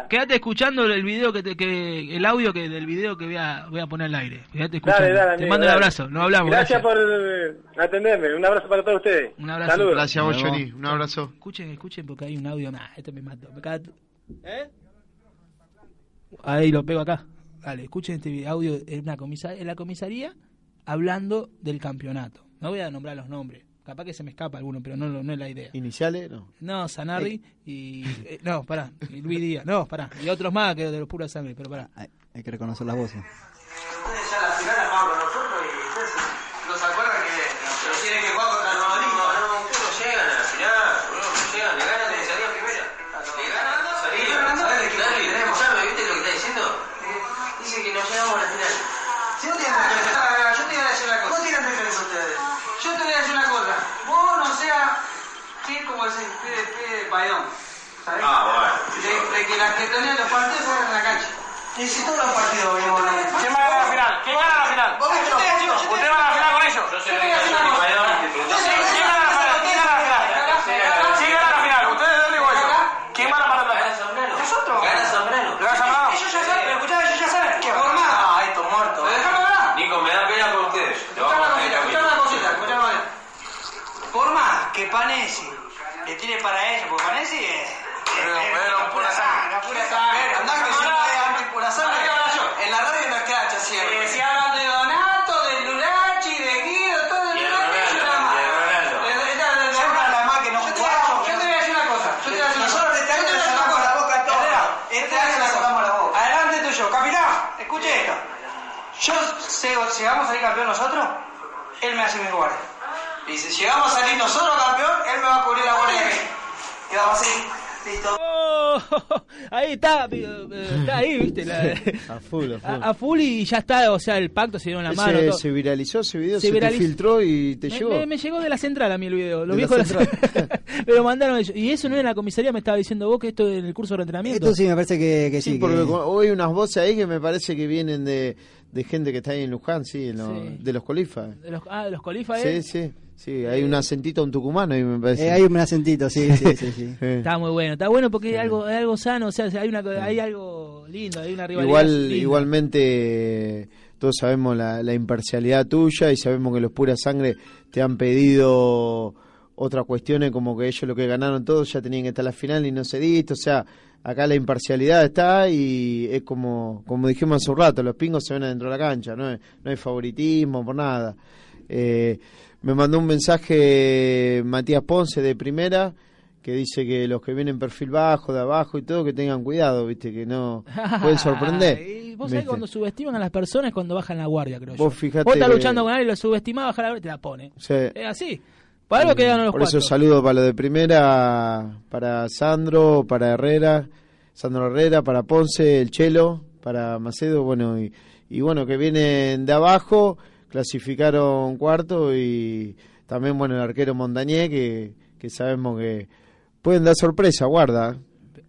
quédate, escuchando el video que, te- que el audio que del video que voy a, voy a poner al aire. Quédate escuchando. Dale, dale, Te amigo, mando un abrazo. No hablamos. Gracias, Gracias. por eh, atenderme. Un abrazo para todos ustedes. Un abrazo. Saludos. Gracias a vos. Johnny. Un abrazo. Escuchen, escuchen porque hay un audio. Nah, este me mató. Me caga- ¿Eh? Ahí lo pego acá. Dale, escuchen este audio en, una comisa- en la comisaría hablando del campeonato. No voy a nombrar los nombres. Capaz que se me escapa alguno, pero no, lo- no es la idea. ¿Iniciales? No. No, Sanardi y... eh, no, pará. Y Luis Díaz. No, pará. Y otros más que de los pura sangre, pero pará. Hay, hay que reconocer las voces. ¿Sabes? Ah, bueno. De, de que las que tenían los partidos fueron en la cancha. Y si todos los partidos. ¿Quién va a ganar la final? ¿Quién gana la final? ¿Usted va a la final con ellos? Yo a. Yo sé- ¿Quién gana la final? ¿Quién gana la final? ¿Quién gana la final? ¿Ustedes digo yo? ¿Quién va a la final? Gana Zambrano. Nosotros. Gana Zambrano. ¿Gana Zambrano? Ellos ya saben, escuchá, ellos ya saben. ¿Qué forma? Ah, esto muerto. Déjame hablar. Nico, me da pena por ustedes. Te Escuchá una a cosita, escuchá una cosita, escuchá una cosita. Por más que Panesi le tire para ellos, porque Panesi es... Pero, es- pero, pura sangre, es pura sangre. Andá que hay anti pura sangre, en la radio no escracha siempre. Eh, si hablan de Donato, de Lulachi, de Guido, todo de Lulachi, yo nada más. Eh, eh, eh, eh, Siempre nada más que no yo jugamos. Yo te voy a decir una cosa. Yo te voy a decir una Nosotros este año Yo le sacamos la boca a todos. Este yo año le sacamos la boca. Adelante tuyo. Capitán, escuche esto. Yo, si llegamos a salir campeón nosotros, él me hace mi guardia. Y si llegamos a salir nosotros campeón, él me va a cubrir la guardia de mí. Y vamos así. Listo. Oh, ahí está, eh, está ahí, viste, la- A full, a full. a, a full y ya está, o sea, el pacto se dio en la mano. Todo. se viralizó ese video, Se se, te filtró y te me, llegó. me- me llegó de la central a mí el video, los De la viejos de la central. me lo mandaron ellos. Y eso no en la comisaría, me estaba diciendo vos que esto en el curso de entrenamiento. Esto sí me parece que, que sí. Sí, porque que- hoy unas voces ahí que me parece que vienen de, de gente que está ahí en Luján, sí, en lo- Sí. de los colifas. De los, ah, de los colifas, Sí, ¿eh? sí, sí, hay un acentito un tucumano ahí me parece. Eh, hay un acentito, sí, sí, sí. sí. Eh. Está muy bueno, está bueno porque hay algo, hay algo sano, o sea, hay, una, hay algo lindo, hay una rivalidad. Igual, linda. igualmente, todos sabemos la, la imparcialidad tuya y sabemos que los pura sangre te han pedido otras cuestiones como que ellos lo que ganaron todos ya tenían que estar en la final y no se diste, o sea, acá la imparcialidad está y es como, como dijimos hace un rato, los pingos se ven adentro de la cancha, no, no hay favoritismo por nada. Eh, me mandó un mensaje Matías Ponce de primera que dice que los que vienen perfil bajo, de abajo y todo, que tengan cuidado, viste, que no pueden sorprender. Y vos sabés cuando subestiman a las personas cuando bajan la guardia, creo Vos yo. fijate Vos estás que- luchando con alguien, lo subestimás, baja la guardia y te la pone. Sí. Es así. Para los Por eso saludo para lo de primera, para Sandro, para Herrera, Sandro Herrera, para Ponce, el Chelo, para Macedo, bueno, y, y bueno, que vienen de abajo, clasificaron cuarto y también, bueno, el arquero Montañé, que, que sabemos que pueden dar sorpresa, guarda.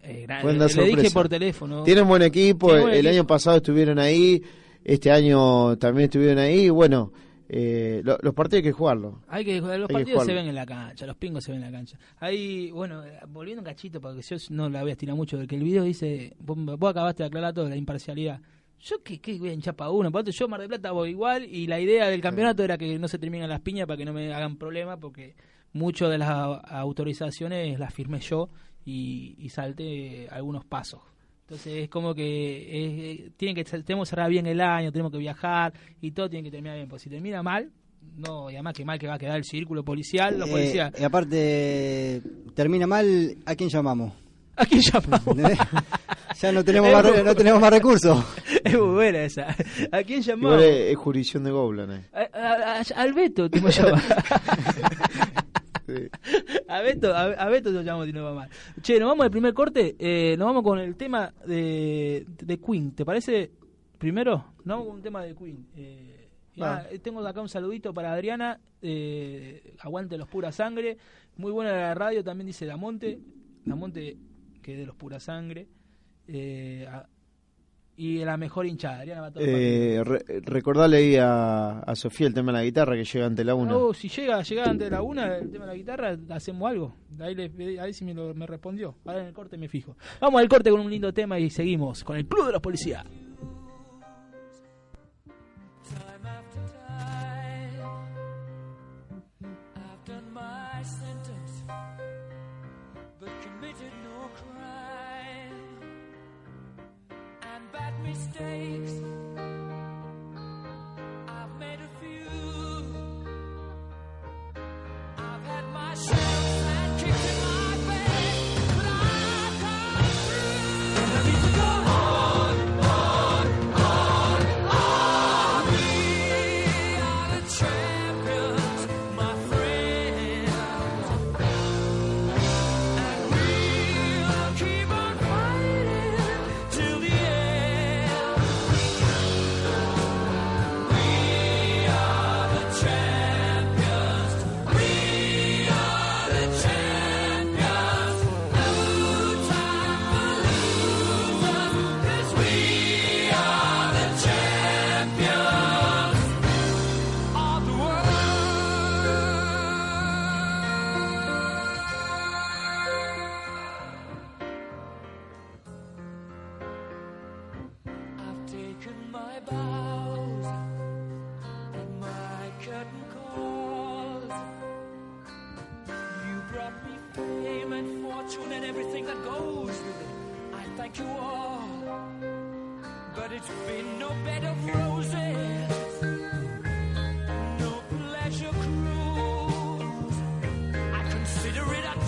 Eh, Pueden dar le dije sorpresa. por teléfono. Tienen buen equipo, buen el equipo. año pasado estuvieron ahí, este año también estuvieron ahí, y bueno, eh, lo- los partidos hay que jugarlos. Hay que, los Hay que partidos se jugarlo. ven en la cancha, los pingos se ven en la cancha. Ahí, bueno, eh, volviendo un cachito, porque yo no la voy a estirar mucho, porque el video dice, vos, vos acabaste de aclarar todo, la imparcialidad. Yo qué, qué voy a hinchar para uno, aparte yo Mar del Plata voy igual y la idea del campeonato era que no se terminen las piñas para que no me hagan problema porque muchas de las au- autorizaciones las firmé yo y, y salté algunos pasos. Entonces es como que eh, tienen que tenemos que cerrar bien el año, tenemos que viajar y todo tiene que terminar bien, porque si termina mal, no, y además que mal que va a quedar el círculo policial, los Eh, policías. y aparte, termina mal, ¿a quién llamamos? ¿A quién llamamos? ya no tenemos, más, no tenemos más recursos. es muy buena esa. ¿A quién Igual llamamos? es, es jurisdicción de Goblan. eh. A- a- a- al Beto, te llama. A Beto, a, a Beto lo llamamos si no va mal. Che, nos vamos al primer corte. Eh, nos vamos con el tema de, de Queen. ¿Te parece? Primero, nos vamos con un tema de Queen. Eh, y eh, tengo acá un saludito para Adriana. Eh, aguante los pura sangre. Muy buena la radio, también dice Damonte. Damonte, que es de los pura sangre. Eh, a- y la mejor hinchada. Adriana va todo. Eh, re- recordale ahí a, a Sofía el tema de la guitarra que llega ante la una. Oh, si llega, llega antes de la una el tema de la guitarra, hacemos algo. Ahí, le, ahí sí me, lo, me respondió. Ahora en el corte me fijo. Vamos al corte con un lindo tema y seguimos con el Club de los Policías.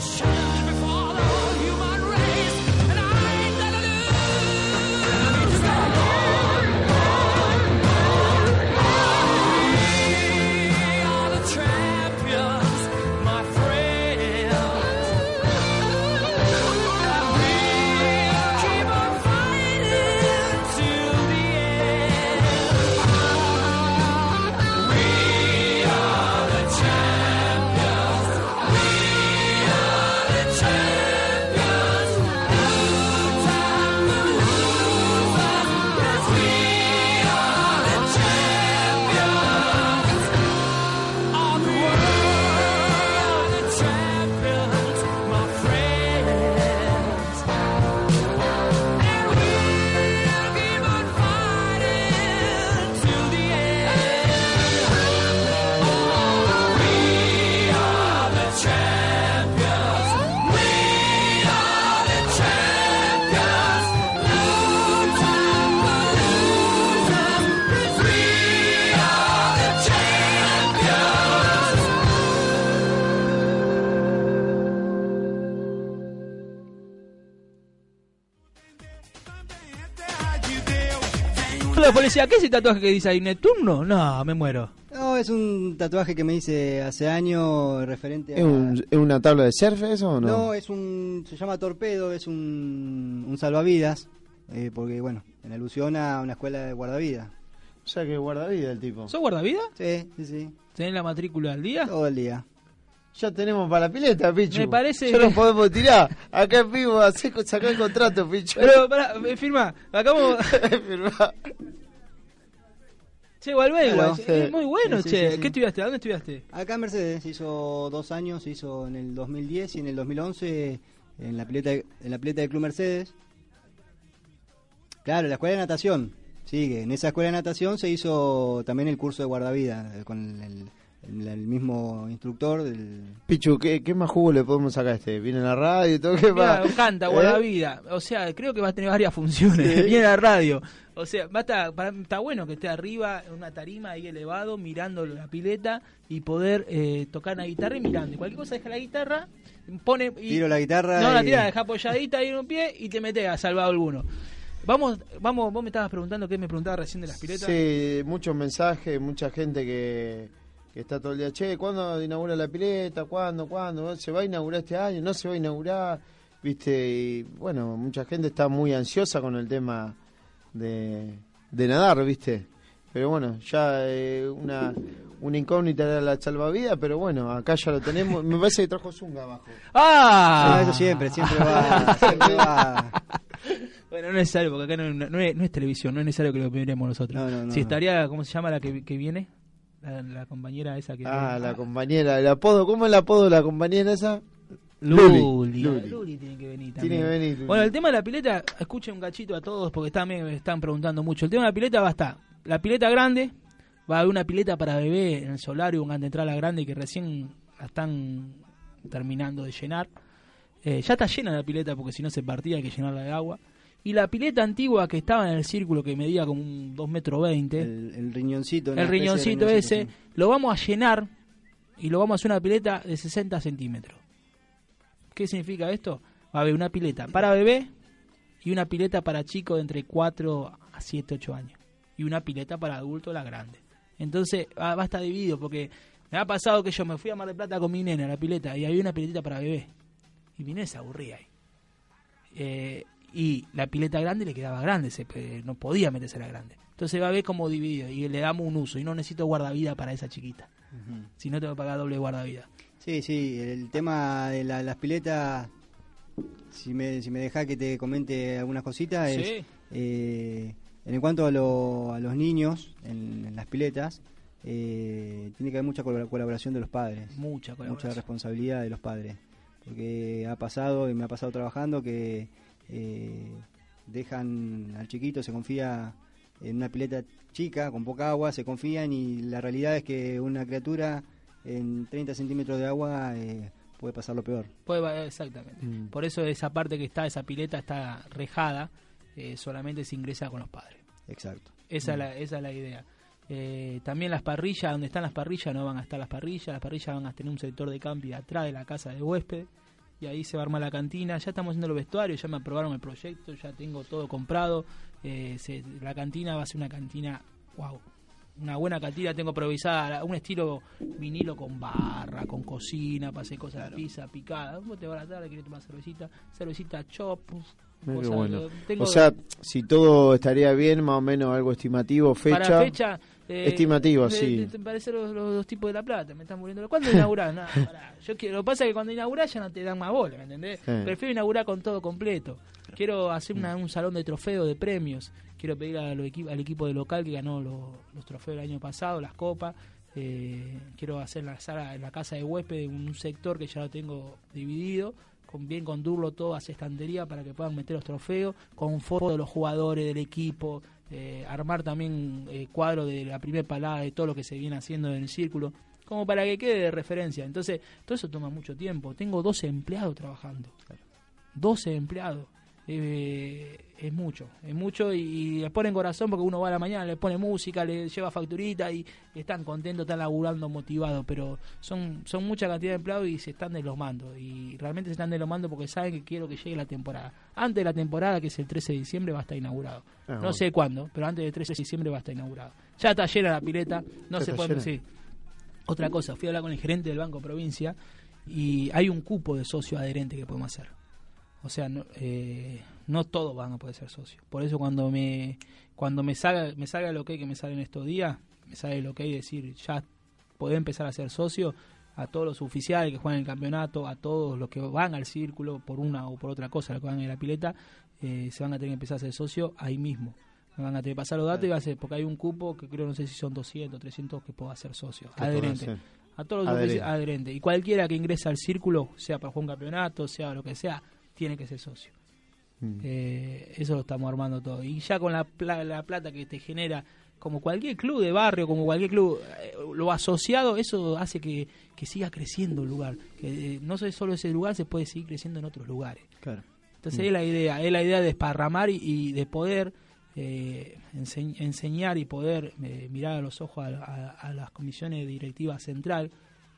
shine. ¿Qué es ese tatuaje que dice ahí? ¿Neptuno? No, me muero. No, es un tatuaje que me hice hace años referente a... ¿Es, un- es una tabla de surf eso o no? No, es un... se llama Torpedo, es un, un salvavidas, eh, porque bueno, en alusión a una escuela de guardavidas. O sea que guarda vida el tipo. ¿Sos guardavida? Sí, sí, sí. ¿Tenés la matrícula al día? Todo el día. Ya tenemos para la pileta, Pichu. Me parece Ya nos podemos tirar. Acá en vivo, sacá el contrato, Pichu. Pero, pará, eh, firma, acabamos... Firmá. che, Valvegua, Claro, es sí. muy bueno, Sí, sí, che. sí, sí. ¿Qué estudiaste? ¿Dónde estudiaste? Acá en Mercedes hizo dos años, se hizo en el 2010 y en el 2011 en la pileta, en la pileta del Club Mercedes. Claro, la escuela de natación sigue. En esa escuela de natación se hizo también el curso de guardavida eh, con el, el- el mismo instructor del... Pichu, ¿qué, ¿qué más jugo le podemos sacar a este? ¿Viene en la radio y todo? ¿Qué Mirá, más? canta, ¿Eh? guardavida. O sea, creo que va a tener varias funciones. Sí. Viene a la radio. O sea, va está bueno que esté arriba en una tarima ahí elevado, mirando la pileta y poder eh, tocar una guitarra y mirando. Y cualquier cosa deja la guitarra, pone. Y, Tiro la guitarra No, la tira, deja apoyadita ahí en un pie y te metes a salvar alguno. Vamos, vamos, vos me estabas preguntando qué me preguntaba recién de las piletas. Sí, muchos mensajes, mucha gente que, que está todo el día, che, ¿cuándo inaugura la pileta? ¿Cuándo? ¿Cuándo? ¿Se va a inaugurar este año? ¿No se va a inaugurar? ¿Viste? Y bueno, mucha gente está muy ansiosa con el tema de, de nadar, ¿viste? Pero bueno, ya eh, una, una incógnita era la salvavidas, pero bueno, acá ya lo tenemos. Me parece que trajo Zunga abajo. ¡Ah! Eso siempre, siempre va, siempre va. Bueno, no es necesario, porque acá no, no es, no es televisión, no es necesario que lo miremos nosotros. No, no, no, si estaría, ¿cómo se llama la que, que viene? La, la compañera esa que Ah, viene. la compañera, el apodo, ¿cómo es el apodo de la compañera esa? Luli. Luli. Luli. tiene que venir Tiene también. que venir, Luli. Bueno, el tema de la pileta, escuchen un cachito a todos porque también me están preguntando mucho. El tema de la pileta va a estar, la pileta grande, va a haber una pileta para bebé en el solario, un de entrada grande que recién la están terminando de llenar. Eh, ya está llena la pileta porque si no se partía hay que llenarla de agua. Y la pileta antigua que estaba en el círculo que medía como un 2 metros 20, El, el riñoncito. el riñoncito riñoncito, ese, sí. lo vamos a llenar y lo vamos a hacer una pileta de 60 centímetros. ¿Qué significa esto? Va a haber una pileta para bebé y una pileta para chicos de entre 4 a 7, 8 años. Y una pileta para adulto, la grande. Entonces va, va a estar dividido porque me ha pasado que yo me fui a Mar del Plata con mi nena a la pileta y había una piletita para bebé. Y mi nena se aburría ahí. Eh, y la pileta grande le quedaba grande, se, no podía meterse la grande. Entonces va a ver como dividido y le damos un uso y no necesito guardavida para esa chiquita. Ujú. Si no tengo que pagar doble guardavida. Sí, sí, el tema de la- las piletas, si me, si me deja que te comente algunas cositas, es, eh, en cuanto a, lo- a los niños en, en las piletas, eh, tiene que haber mucha colabora- colaboración de los padres, Mucha mucha colaboración. responsabilidad de los padres, porque ha pasado y me ha pasado trabajando que eh, dejan al chiquito, se confía en una pileta chica, con poca agua, se confían y la realidad es que una criatura en 30 centímetros de agua eh, puede pasar lo peor. Puede exactamente. Mm. Por eso esa parte que está, esa pileta está rejada, eh, solamente se ingresa con los padres. Exacto. Esa, es, Mm. la, esa es la idea. Eh, también las parrillas, donde están las parrillas no van a estar las parrillas, las parrillas van a tener un sector de camping atrás de la casa de huésped y ahí se va a armar la cantina. Ya estamos haciendo los vestuarios, ya me aprobaron el proyecto, ya tengo todo comprado. Eh, se- la cantina va a ser una cantina, wow, una buena cantina. Tengo improvisada, un estilo vinilo con barra, con cocina, para hacer cosas de pizza, picada. Vos te vas a la tarde, querés tomar cervecita, cervecita chop. Cosas- bueno. tengo- O sea, si todo estaría bien, más o menos algo estimativo, fecha. Para fecha. eh, Estimativo, sí. Te parece los, los dos tipos de la plata, me están muriendo. ¿Cuándo inaugurás? No, pará. Yo quiero, lo que pasa es que cuando inaugurás ya no te dan más bola, ¿me entendés? Sí. Prefiero inaugurar con todo completo. Quiero hacer una- un salón de trofeos, de premios. Quiero pedir a lo equi- al equipo de local que ganó lo- los trofeos del año pasado, las copas. Eh, quiero hacer la sala, en la casa de huésped un sector que ya lo tengo dividido. Con bien con Durlo todo hace estantería para que puedan meter los trofeos. Con fotos de los jugadores del equipo. Eh, armar también eh, cuadro de la primera palada de todo lo que se viene haciendo en el círculo. Como para que quede de referencia. Entonces todo eso toma mucho tiempo. Tengo 12 empleados trabajando. 12 empleados eh, es mucho, es mucho y, y les ponen corazón porque uno va a la mañana, le pone música, le lleva facturita y están contentos, están laburando motivados, pero son, son mucha cantidad de empleados y se están deslomando y realmente se están deslomando porque saben que quiero que llegue la temporada. Antes de la temporada, que es el 13 de diciembre, va a estar inaugurado. Ah, no bueno. sé cuándo, pero antes del 13 de diciembre va a estar inaugurado. Ya está llena la pileta, no se puede... Sí. Otra cosa, fui a hablar con el gerente del Banco Provincia y hay un cupo de socio adherente que podemos hacer. O sea, no, eh, no todos van a poder ser socios. Por eso cuando me cuando me salga me salga el ok que me sale en estos días, me sale el ok decir ya poder empezar a ser socio a todos los oficiales que juegan el campeonato, a todos los que van al círculo por una o por otra cosa, los que van en la pileta, eh, se van a tener que empezar a ser socio ahí mismo. Me van a tener que pasar los datos y va a ser, porque hay un cupo que creo, no sé si son 200, 300 que pueda ser socio, adherente. A todos los Adherente. ofici- adherente. Y cualquiera que ingrese al círculo, sea para jugar un campeonato, sea lo que sea, tiene que ser socio. Mm. Eh, eso lo estamos armando todo. Y ya con la, pla- la plata que te genera, como cualquier club de barrio, como cualquier club, eh, lo asociado, eso hace que, que siga creciendo el lugar. Que eh, no sé solo ese lugar, se puede seguir creciendo en otros lugares. Claro. Entonces Mm. es la idea, es la idea de desparramar y, y de poder eh, ense- enseñar y poder eh, mirar a los ojos a, a- a las comisiones directivas central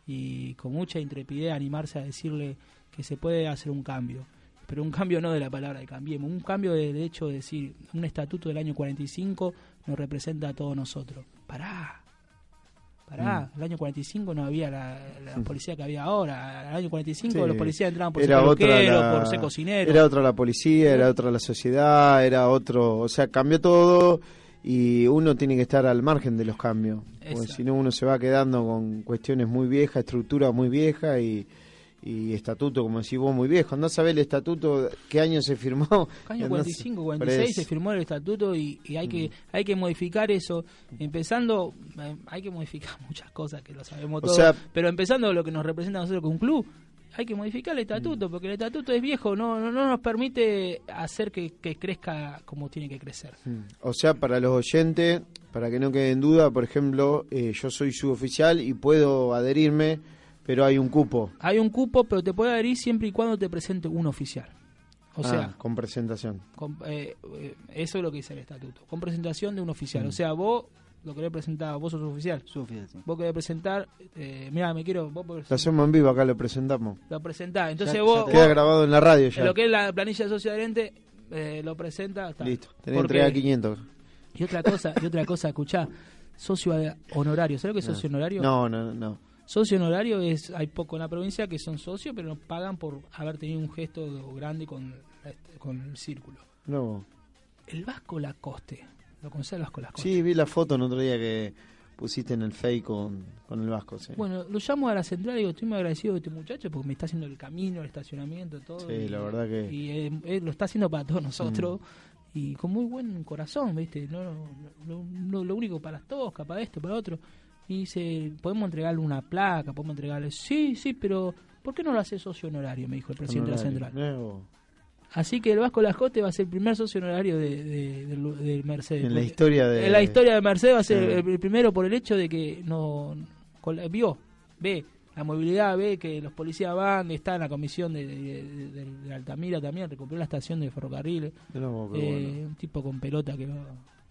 y con mucha intrepidez animarse a decirle que se puede hacer un cambio. Pero un cambio no de la palabra de cambiemos, un cambio de, de hecho de decir, un estatuto del año 45 nos representa a todos nosotros. Pará, pará, el año 45 no había la, la policía que había ahora, el año 45 Sí. los policías entraban por Era ser la- por ser cocinero. Era otra la policía, era otra la sociedad, era otro. O sea, cambió todo y uno tiene que estar al margen de los cambios. Porque si no, uno se va quedando con cuestiones muy viejas, estructura muy vieja y, y estatuto, como decís vos, muy viejo. Andás a ver el estatuto, qué año se firmó. año Andás- 45, por 46 eso. se firmó el estatuto y, y hay que hay que modificar eso. Empezando, eh, hay que modificar muchas cosas que lo sabemos O todos, sea- pero empezando lo que nos representa a nosotros como un club, hay que modificar el Mm. estatuto, porque el estatuto es viejo, no, no, no nos permite hacer que, que crezca como tiene que crecer. Mm. O sea, para los oyentes, para que no quede en duda, por ejemplo, eh, yo soy suboficial y puedo adherirme, pero hay un cupo. Hay un cupo, pero te puede adherir siempre y cuando te presente un oficial. O Ah, sea, con presentación. con- eh, eso es lo que dice el estatuto, con presentación de un oficial. Mm. O sea, vos lo querés presentar, vos sos oficial. Suficiente, sí. Vos querés presentar, eh, mira, me quiero, vos podés- Lo hacemos en vivo, acá lo presentamos. lo presentás. Entonces Ya- vos, ya te- Queda vos, grabado en la radio en ya. lo que es la planilla de socio adherente, eh, lo presenta. está. Listo, tenés que Porque- entregar 500. Y otra cosa, y otra cosa, escuchá, socio honorario. ¿Sabes lo que es socio honorario? No, no, no. Socio honorario es, hay poco en la provincia que son socios, pero nos pagan por haber tenido un gesto grande con, la- con el círculo. No. El Vasco Lacoste. ¿Lo conoces el Vasco Lacoste? Sí, vi la foto el otro día que pusiste en el fake con, con el Vasco. Sí, Bueno, lo llamo a la central y digo, estoy muy agradecido de este muchacho porque me está haciendo el camino, el estacionamiento, todo. Sí, y, la verdad que- Y eh, él lo está haciendo para todos nosotros. Y con muy buen corazón, ¿viste? No, no, lo, único para toscas, para esto, para otro. Y dice, podemos entregarle una placa, podemos entregarle... Sí, sí, pero ¿por qué no lo hace socio honorario? Me dijo el presidente de la central. Vos. Así que el Vasco Lascote va a ser el primer socio honorario de, de, Mercedes. En la historia de- En la historia de Mercedes va a ser Eh. el, primero por el hecho de que no vio, ve la movilidad, ve que los policías van, está en la comisión de, de- Altamira también, recuperó la estación de ferrocarriles. Eh, bueno. Un tipo con pelota que va,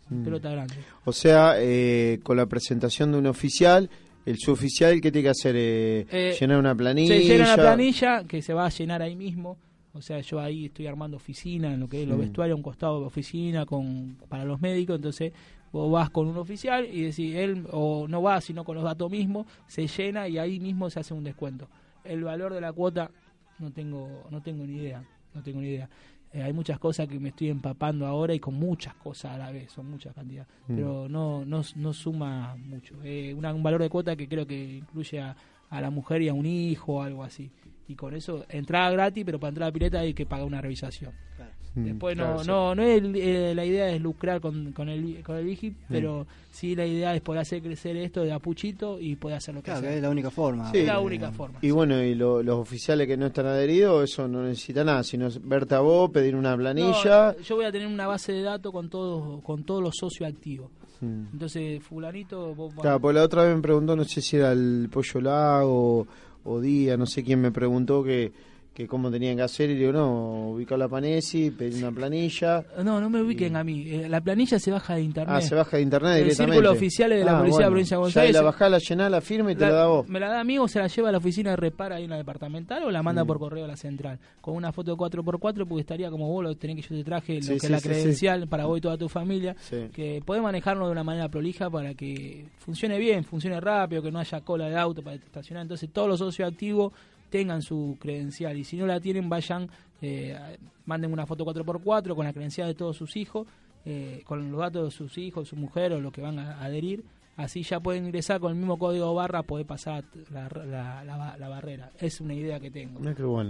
Mm. pelota grande. O sea, eh, con la presentación de un oficial, el suboficial, ¿qué tiene que hacer? Eh, Eh, llenar una planilla. Se llena la planilla que se va a llenar ahí mismo. O sea, yo ahí estoy armando oficina, en lo que es los Mm. vestuarios, un costado de oficina con para los médicos. Entonces, vos vas con un oficial y decís, él o no va, sino con los datos mismos, se llena y ahí mismo se hace un descuento. El valor de la cuota no tengo no tengo ni idea, no tengo ni idea. Eh, hay muchas cosas que me estoy empapando ahora y con muchas cosas a la vez, son muchas cantidades, Mm. pero no, no, no suma mucho. Eh, una- un valor de cuota que creo que incluye a, a la mujer y a un hijo o algo así. Y con eso, entrada gratis, pero para entrar a la pileta hay que pagar una revisación. Mm, Después claro, no, sí. no, no es eh, la idea es lucrar con, con el con el IGIP, pero sí la idea es poder hacer crecer esto de a puchito y poder hacer lo que Claro, sea. que es la única forma. Sí. Es la única forma. Y bueno, y lo- los oficiales que no están adheridos, eso no necesita nada, sino verte a vos, pedir una planilla. No, yo voy a tener una base de datos con todos con todos los socios activos. Mm. Entonces, fulanito, vos- Claro, pues la otra vez me preguntó, no sé si era el Pollo Lago o Día, no sé quién me preguntó que, que cómo tenían que hacer y digo, no, ubicar la Panesi, pedir una planilla. no, no me ubiquen a mí. Eh, La planilla se baja de internet. Ah, se baja de internet El directamente. círculo oficiales de la Ah, Policía de la bueno. Provincia de Buenos Aires. la bajás, la llenás, la firma y te la, da vos. Me la da a mí o se la lleva a la oficina de repara ahí en la departamental o la manda Mm. por correo a la central. Con una foto de 4x4 porque estaría como vos lo tenés que yo te traje, lo que sí, es la sí, credencial para vos y toda tu familia. Sí. Que podés manejarlo de una manera prolija para que funcione bien, funcione rápido, que no haya cola de auto para estacionar. Entonces todos los socios activos tengan su credencial y si no la tienen vayan, eh, manden una foto 4x4 con la credencial de todos sus hijos, eh, con los datos de sus hijos, su mujer o lo que van a adherir. Así ya pueden ingresar con el mismo código barra, poder pasar la, la- la- la barrera. Es una idea que tengo.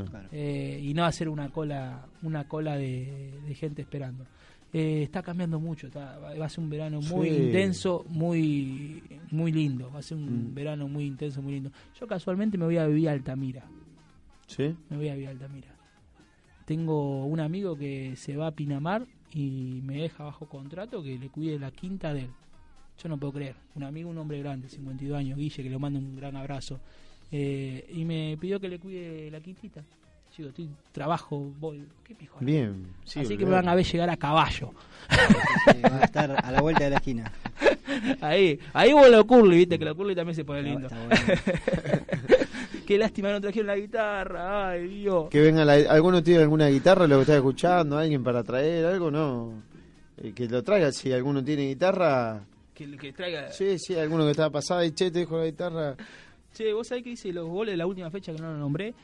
Bueno. Eh, y no hacer una cola una cola de, de gente esperando. Eh, está cambiando mucho, está- va a ser un verano muy Sí. intenso, muy muy lindo, va a ser un Mm. verano muy intenso, muy lindo. Yo casualmente me voy a vivir a Altamira, ¿Sí? me voy a vivir a Altamira. Tengo un amigo que se va a Pinamar y me deja bajo contrato que le cuide la quinta de él. Yo no puedo creer. Un amigo, un hombre grande, 52 años, Guille, que le mando un gran abrazo. Eh, y me pidió que le cuide la quintita. Yo digo, estoy, trabajo, voy. ¿Qué mejor? Bien. sí, Así que me van a ver llegar a caballo. Sí, va a estar a la vuelta de la esquina. ahí, ahí vos lo curly, viste, que lo curly también se pone lindo. Bueno. Qué lástima no trajeron la guitarra, ay Dios. Que venga, la, ¿alguno tiene alguna guitarra, lo que está escuchando? ¿Alguien para traer algo? No. Eh, que lo traiga, si alguno tiene guitarra. Que, que traiga. Sí, sí, alguno que estaba pasado y che, te dejo la guitarra. Che, vos sabés que hice los goles de la última fecha que no lo nombré.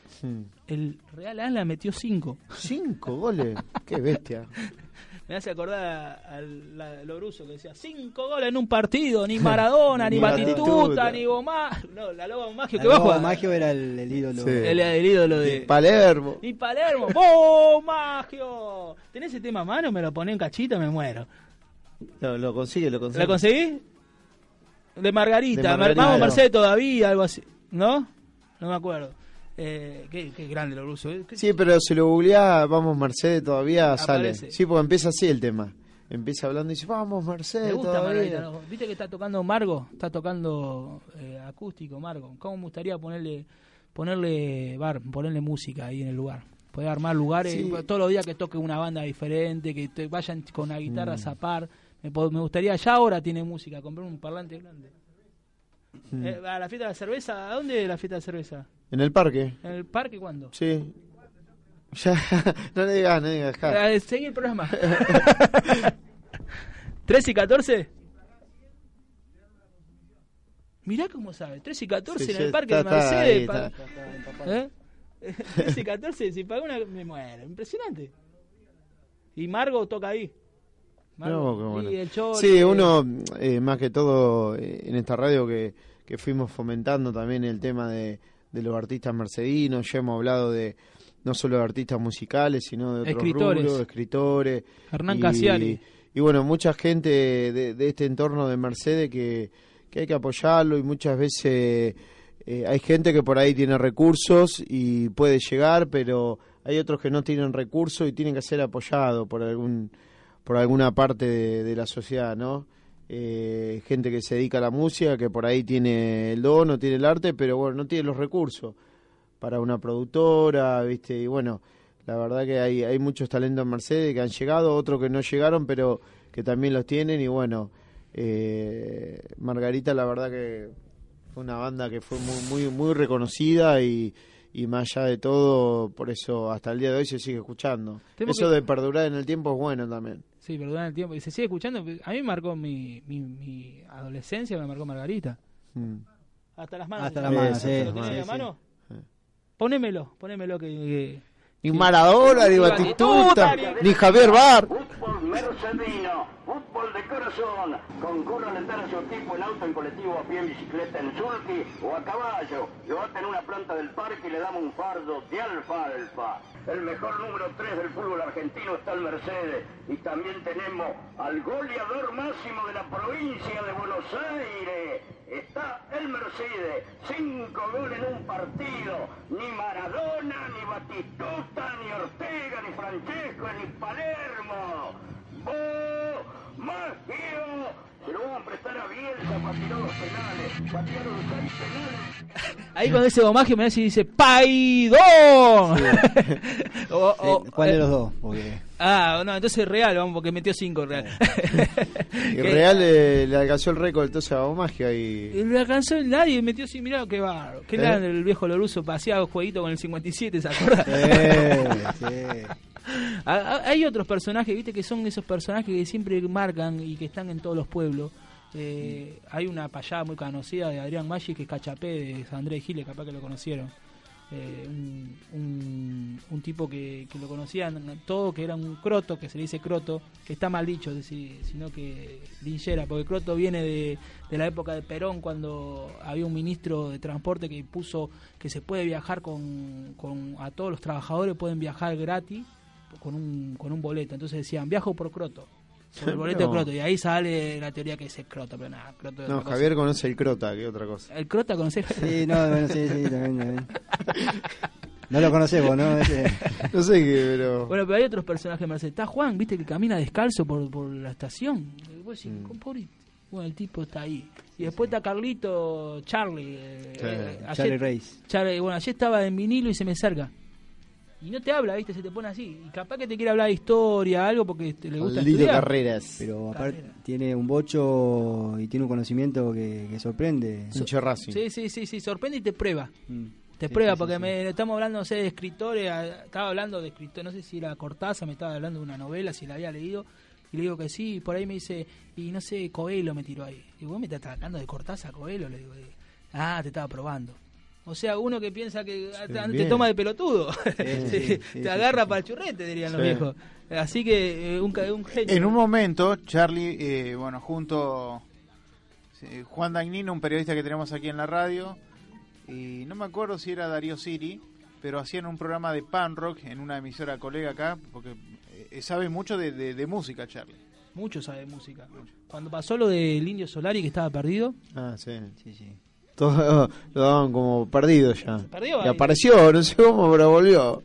El Real Ala metió 5. Cinco goles. Qué bestia. Me hace acordar al la, lo bruso que decía: 5 goles en un partido, ni Maradona, ni Ni Batistuta, Batistuta. ni Gomá. No, la Loba Magio que. Lobo Magio era el, el ídolo. Sí. El, el ídolo de. Palermo. Ni Palermo. ¡Vos, Magio! ¿Tenés ese tema a mano? Me lo poné en cachito, me muero. Lo, lo consigue, lo consigue. ¿La conseguí? De Margarita. De Margarita. Vamos, Mercedes todavía, algo así. ¿No? No me acuerdo. Eh, qué, qué grande lo ruso. eh. Sí, pero si lo googleás, vamos Mercedes todavía sale. Sí, porque empieza así el tema. Empieza hablando y dice, vamos Mercedes Me gusta todavía. Viste que está tocando Margo, está tocando eh, acústico Margo. ¿Cómo me gustaría ponerle ponerle bar, ponerle música ahí en el lugar? Poder armar lugares, Sí. todos los días que toque una banda diferente, que te vayan con la guitarra a Mm. zapar. Me, me gustaría, ya ahora tiene música, comprar un parlante grande. Mm. Eh, a la fiesta de la cerveza, ¿a dónde es la fiesta de cerveza? En el parque. ¿En el parque cuándo? Sí. Ya, no le digas, no le digas. ja. Eh, seguí el programa. ¿13 y 14? Mirá cómo sabe, 13 y 14 Sí, en el parque está- de está Mercedes. pa- está. ¿Eh? 13 y 14, si paga una, me muero. Impresionante. Y Margo toca ahí. No, qué bueno. y el Chori, Sí, eh, uno, eh, más que todo, eh, en esta radio que, que fuimos fomentando también el tema de, de los artistas mercedinos, ya hemos hablado de no solo de artistas musicales, sino de otros Escritores. rubros, escritores. Hernán y, Casiari. Y bueno, mucha gente de, de este entorno de Mercedes que, que hay que apoyarlo y muchas veces eh, hay gente que por ahí tiene recursos y puede llegar, pero hay otros que no tienen recursos y tienen que ser apoyados por algún por alguna parte de, de la sociedad, ¿no? Eh, gente que se dedica a la música, que por ahí tiene el don o tiene el arte, pero bueno, no tiene los recursos para una productora, ¿viste? Y bueno, la verdad que hay, hay muchos talentos en Mercedes que han llegado, otros que no llegaron, pero que también los tienen. Y bueno, eh, Margarita, la verdad que fue una banda que fue muy, muy, muy reconocida y, y más allá de todo, por eso hasta el día de hoy se sigue escuchando. Tengo eso que- de perdurar en el tiempo es bueno también. Sí, perdón el tiempo. Y se sigue escuchando. A mí me marcó mi, mi, mi adolescencia, me marcó Margarita. Mm. Hasta las manos. Hasta ¿Lo las manos, tenés sí, en la sí, mano? sí. Ponémelo, ponémelo que... que- Ni Maradona, ni Ni Batistuta, ni Javier Bar. Fútbol de corazón. Concurre a alentar a su equipo en auto, en colectivo, a pie, en bicicleta, en sulky o a caballo. Lo ata en una planta del parque y le damos un fardo de alfalfa. El mejor número 3 del fútbol argentino está el Mercedes. Y también tenemos al goleador máximo de la provincia de Buenos Aires. Está el Mercedes. Cinco goles en un partido. Ni Maradona, ni Batistuta, ni Ortega, ni Francesco, ni Palermo. ¡Vos, Magio! Se lo van a prestar a Bielsa para tirar los penales. Patearon seis penales. Ahí cuando dice Domagio me hace y dice ¡Paidón! O- o- Eh, ¿Cuál de eh, los dos? Porque Ah, no, entonces Real, vamos, porque metió cinco Real. Y Real eh, le alcanzó el récord entonces a Magia y... Y le alcanzó el nadie, metió así, mirá qué barro. Qué ¿Eh? grande el viejo Loruso, paseaba jueguito con el 57, ¿se acuerda? Eh, sí. Hay otros personajes, viste, que son esos personajes que siempre marcan y que están en todos los pueblos. Eh, hay una payada muy conocida de Adrián Maggi que es Cachapé de Andrés Giles, capaz que lo conocieron. Eh, un, un- un tipo que, que lo conocían todo, que era un croto, que se le dice croto, que está mal dicho, decir, sino que linchera, porque croto viene de, de la época de Perón, cuando había un ministro de transporte que puso que se puede viajar con, con a todos los trabajadores, pueden viajar gratis con un, con un boleto. Entonces decían, viajo por croto. Por el boleto No. de croto. Y ahí sale la teoría que es el croto, pero nada, croto No, cosa. Javier conoce el Crota, que otra cosa. ¿El crota conoces? Sí, no, bueno, sí, sí, también, también. No lo conocemos, ¿no? No sé qué, pero... Bueno, pero hay otros personajes, Mercedes. Está Juan, viste, que camina descalzo por, por la estación. Y vos decís, Mm. "Con pobre- Bueno, el tipo está ahí. Y después está Carlito, Charlie. eh, Sí. eh, ayer- Charlie Reis. Charlie, bueno, ayer estaba en vinilo y se me acerca. Y no te habla, viste, se te pone así. Y capaz que te quiere hablar de historia, algo, porque te, le gusta Maldito estudiar. Carreras. Pero aparte tiene un bocho y tiene un conocimiento que, que sorprende. Hincha Racing. Sí, sí, sí, sí, sorprende y te prueba. Mm. Te Sí, prueba, sí, porque sí. me estamos hablando, no sé, de escritores, estaba hablando de escritores, no sé si era Cortázar, me estaba hablando de una novela, si la había leído, y le digo que sí, y por ahí me dice, y no sé, Coelho me tiró ahí. Y vos me estás hablando de Cortázar, Coelho, le digo, ah, te estaba probando. O sea, uno que piensa que te, toma de pelotudo, sí, Sí, sí, te sí, agarra sí. para el churrete, dirían los viejos. Así que eh, un, ca- un genio. En un momento, Charlie, eh, bueno, junto eh, Juan Dagnino, un periodista que tenemos aquí en la radio, y no me acuerdo si era Darío Siri, pero hacían un programa de pan rock en una emisora colega acá, porque eh, sabe mucho de, de- de música, Charlie. Mucho sabe de música. Cuando pasó lo del Indio Solari que estaba perdido, Ah, sí. Sí, sí. Todo lo daban como perdido ya. perdió Y apareció, no sé cómo, pero volvió.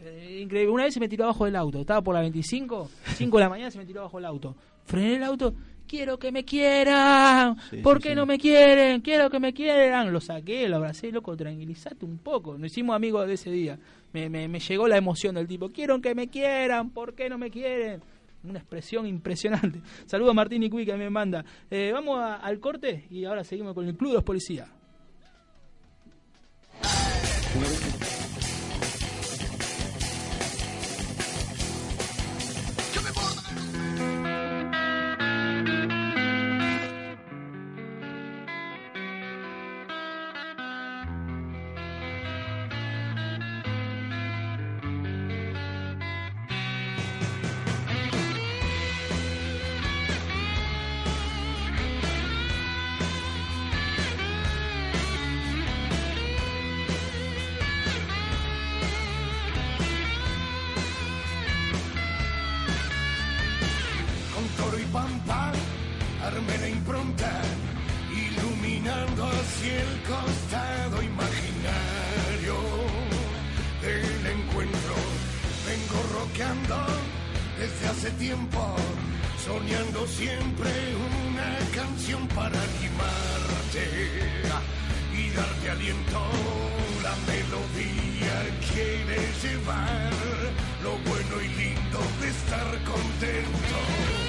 Eh, increíble. Una vez se me tiró abajo del auto. Estaba por la 25, 5 de la mañana se me tiró abajo del auto. Frené el auto. Quiero que me quieran. Sí, ¿Por qué sí. no me quieren? Quiero que me quieran. Lo saqué, lo abracé, loco, tranquilízate un poco. Nos hicimos amigos de ese día. Me, me, me llegó la emoción del tipo. Quiero que me quieran. ¿Por qué no me quieren? Una expresión impresionante. Saludos a Martín y Cui que me manda. Eh, vamos al corte y ahora seguimos con el Club de los Policías. Hacia el costado imaginario del encuentro Vengo rockeando desde hace tiempo, soñando siempre una canción para animarte y darte aliento. La melodía quiere llevar lo bueno y lindo de estar contento.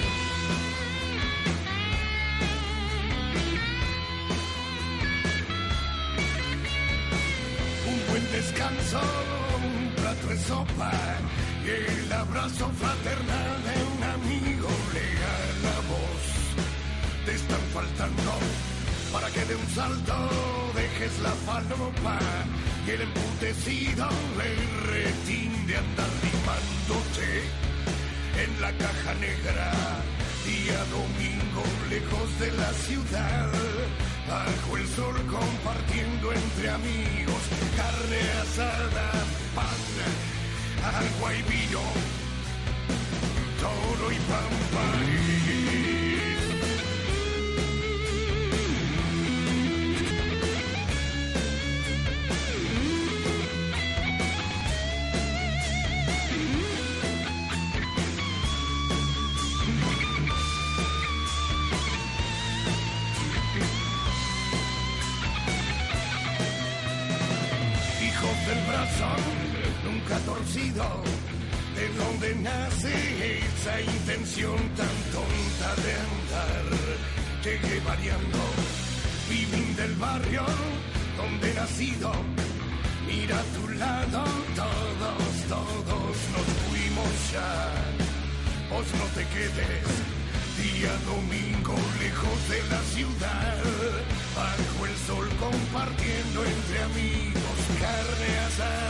Descanso, un plato de sopa y el abrazo fraternal de un amigo legal la voz. Te están faltando para que de un salto dejes la falopa y el emputecido le retín de andar limándote en la caja negra. Día domingo lejos de la ciudad, bajo el sol compartiendo entre amigos carne asada, pan, agua y vino, toro y pampa. Torcido, de donde nace esa intención tan tonta de andar, llegué variando, vivín del barrio donde he nacido, mira a tu lado, todos, todos nos fuimos ya, vos no te quedes, día domingo lejos de la ciudad, bajo el sol compartiendo entre amigos carne asada,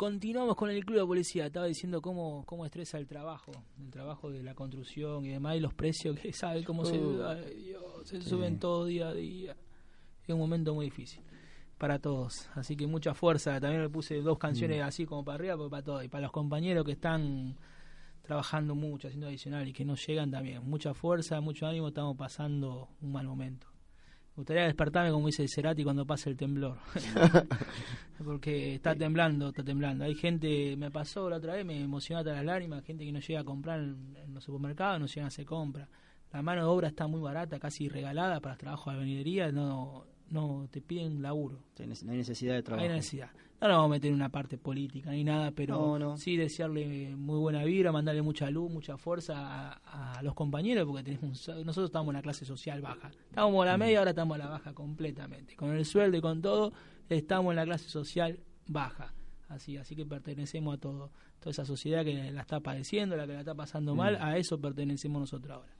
Continuamos con el Club de Policía. Estaba diciendo cómo, cómo estresa el trabajo, el trabajo de la construcción y demás, y los precios que sabe cómo se, Uh. ay, Dios, se suben todo día a día. Es un momento muy difícil para todos. Así que mucha fuerza. También le puse dos canciones Mm. así como para arriba, porque para todos. Y para los compañeros que están trabajando mucho, haciendo adicional y que no llegan también. Mucha fuerza, mucho ánimo. Estamos pasando un mal momento. Me gustaría despertarme como dice Cerati cuando pasa el temblor. Porque está temblando, está temblando. Hay gente, me pasó la otra vez, me emocionó hasta las lágrimas, gente que no llega a comprar en, en los supermercados, no llegan a hacer compra. La mano de obra está muy barata, casi regalada para los trabajos de albañilería, no, no te piden laburo. No hay necesidad de trabajo. Hay necesidad. No nos vamos a meter en una parte política ni nada, pero No, no. sí desearle muy buena vibra, mandarle mucha luz, mucha fuerza a, a los compañeros, porque tenemos un nosotros estamos en la clase social baja. Estábamos a la media, ahora estamos a la baja completamente. Con el sueldo y con todo, estamos en la clase social baja. Así, así que pertenecemos a todo, toda esa sociedad que la está padeciendo, la que la está pasando mal, Mm. a eso pertenecemos nosotros ahora.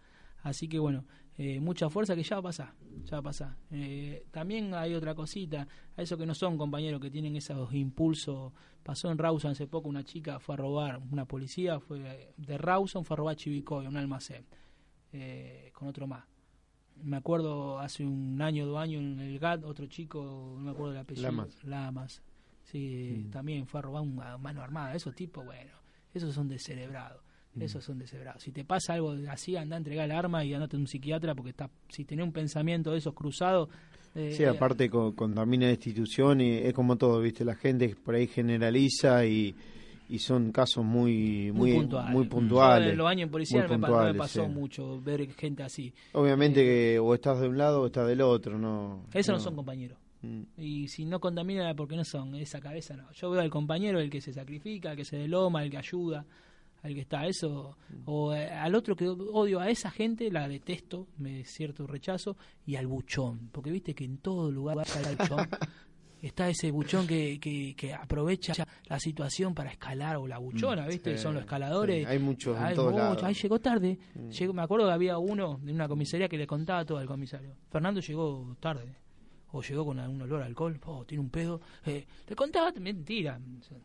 Así que bueno, eh, mucha fuerza que ya va a pasar, ya va a pasar. Eh, también hay otra cosita, a esos que no son compañeros, que tienen esos impulsos. Pasó en Rawson hace poco, una chica fue a robar, una policía fue de Rawson, fue a robar Chivicoy, un almacén, eh, con otro más. Me acuerdo hace un año, dos años en el GAT, otro chico, no me acuerdo del apellido. Lamas. Lamas. Sí, también fue a robar una mano armada. Esos tipos, bueno, esos son descerebrados. Esos son descerebrados. Si te pasa algo así, anda a entregar el arma y andate a un psiquiatra porque está, si tenés un pensamiento de esos cruzados. eh, Sí, aparte co- contamina la institución y es como todo, ¿viste? La gente por ahí generaliza y, y son casos muy muy, puntuales. muy Yo puntuales. en los años en policial muy me, me pasó sí. mucho ver gente así. Obviamente que o estás de un lado o estás del otro, ¿no? Esos no, son compañeros. Mm. Y si no contamina porque no son, esa cabeza no. Yo veo al compañero, el que se sacrifica, el que se deloma, el que ayuda, al que está, eso. O eh, al otro que odio, a esa gente la detesto, me cierto rechazo, y al buchón. Porque viste que en todo lugar está el buchón. está ese buchón que, que, que aprovecha la situación para escalar, o la buchona, Mm, ¿viste? sí, Son los escaladores. sí, hay muchos en Hay todos muchos. lados. Ahí llegó tarde. Mm. Llegó, me acuerdo que había uno de una comisaría que le contaba todo al comisario. Fernando llegó tarde. O llegó con algún olor a alcohol, oh, tiene un pedo. Eh, le contaba, mentira,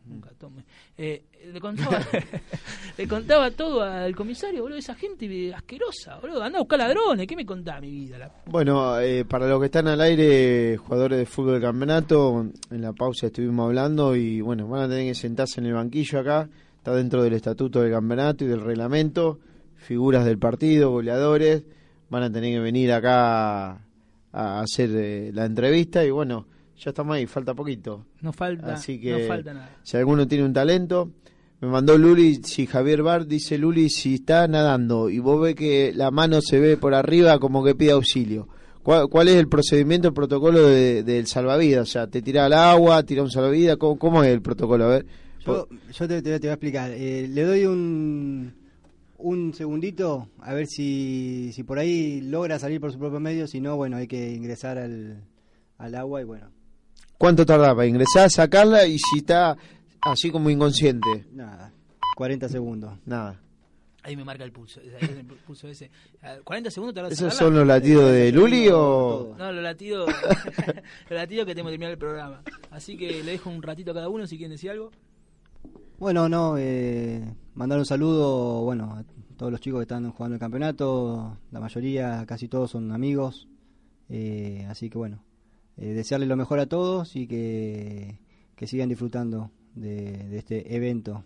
nunca tome. Eh, le contaba le contaba todo al comisario, boludo, esa gente asquerosa, boludo. Anda a buscar ladrones, ¿qué me contaba mi vida? La Bueno, eh, para los que están al aire, jugadores de fútbol del campeonato, en la pausa estuvimos hablando y bueno, van a tener que sentarse en el banquillo acá, está dentro del estatuto del campeonato y del reglamento, figuras del partido, goleadores, van a tener que venir acá a hacer eh, la entrevista y bueno, ya estamos ahí, falta poquito. No falta, Así que no falta nada. si alguno tiene un talento, me mandó Luli, si Javier Bar dice Luli, si está nadando y vos ves que la mano se ve por arriba como que pide auxilio. ¿Cuál, cuál es el procedimiento, el protocolo de- del salvavidas? O sea, te tira al agua, tira un salvavidas, ¿cómo, cómo es el protocolo? A ver. Yo, yo te, te- te voy a explicar. Eh, le doy un, un segundito a ver si, si por ahí logra salir por su propio medio. Si no, bueno, hay que ingresar al, al agua y bueno, ¿Cuánto tarda para ingresar, sacarla y si está así como inconsciente? nada, 40 segundos. Nada. Ahí me marca el pulso, ahí es el pulso ese. Ah, 40 segundos tardas en ¿Esos sacarla. son los latidos de Luli o...? No, los latidos, los latidos que tenemos que terminar el programa. Así que le dejo un ratito a cada uno si quieren decir algo. Bueno, no, eh, mandar un saludo, bueno, todos los chicos que están jugando el campeonato, la mayoría, casi todos son amigos, eh, así que bueno, eh, desearles lo mejor a todos y que, que sigan disfrutando de, de este evento.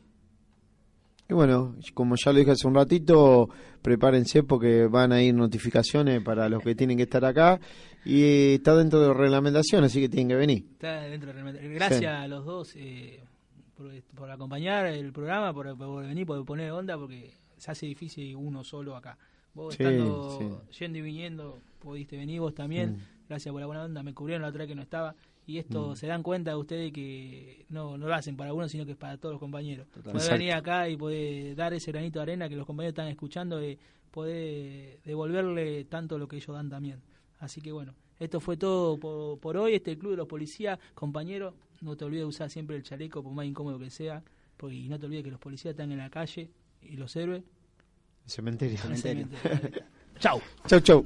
Y bueno, como ya lo dije hace un ratito, prepárense porque van a ir notificaciones para los que tienen que estar acá y está dentro de la reglamentación, así que tienen que venir. Está dentro del reglamento. Gracias Sí. a los dos eh, por, por acompañar el programa, por, por venir, por poner onda, porque se hace difícil uno solo acá. Vos Sí, estando yendo y viniendo, pudiste venir vos también. Mm. Gracias por la buena onda. Me cubrieron la otra vez que no estaba. Y esto Mm. se dan cuenta de ustedes que no, no lo hacen para uno, sino que es para todos los compañeros. Poder venir acá y poder dar ese granito de arena que los compañeros están escuchando, y poder devolverle tanto lo que ellos dan también. Así que bueno, esto fue todo por, por hoy. Este Club de los Policías, compañero, no te olvides de usar siempre el chaleco, por más incómodo que sea. porque- y no te olvides que los policías están en la calle y los héroes Cementerio. el cementerio. Chau. Chau, chau.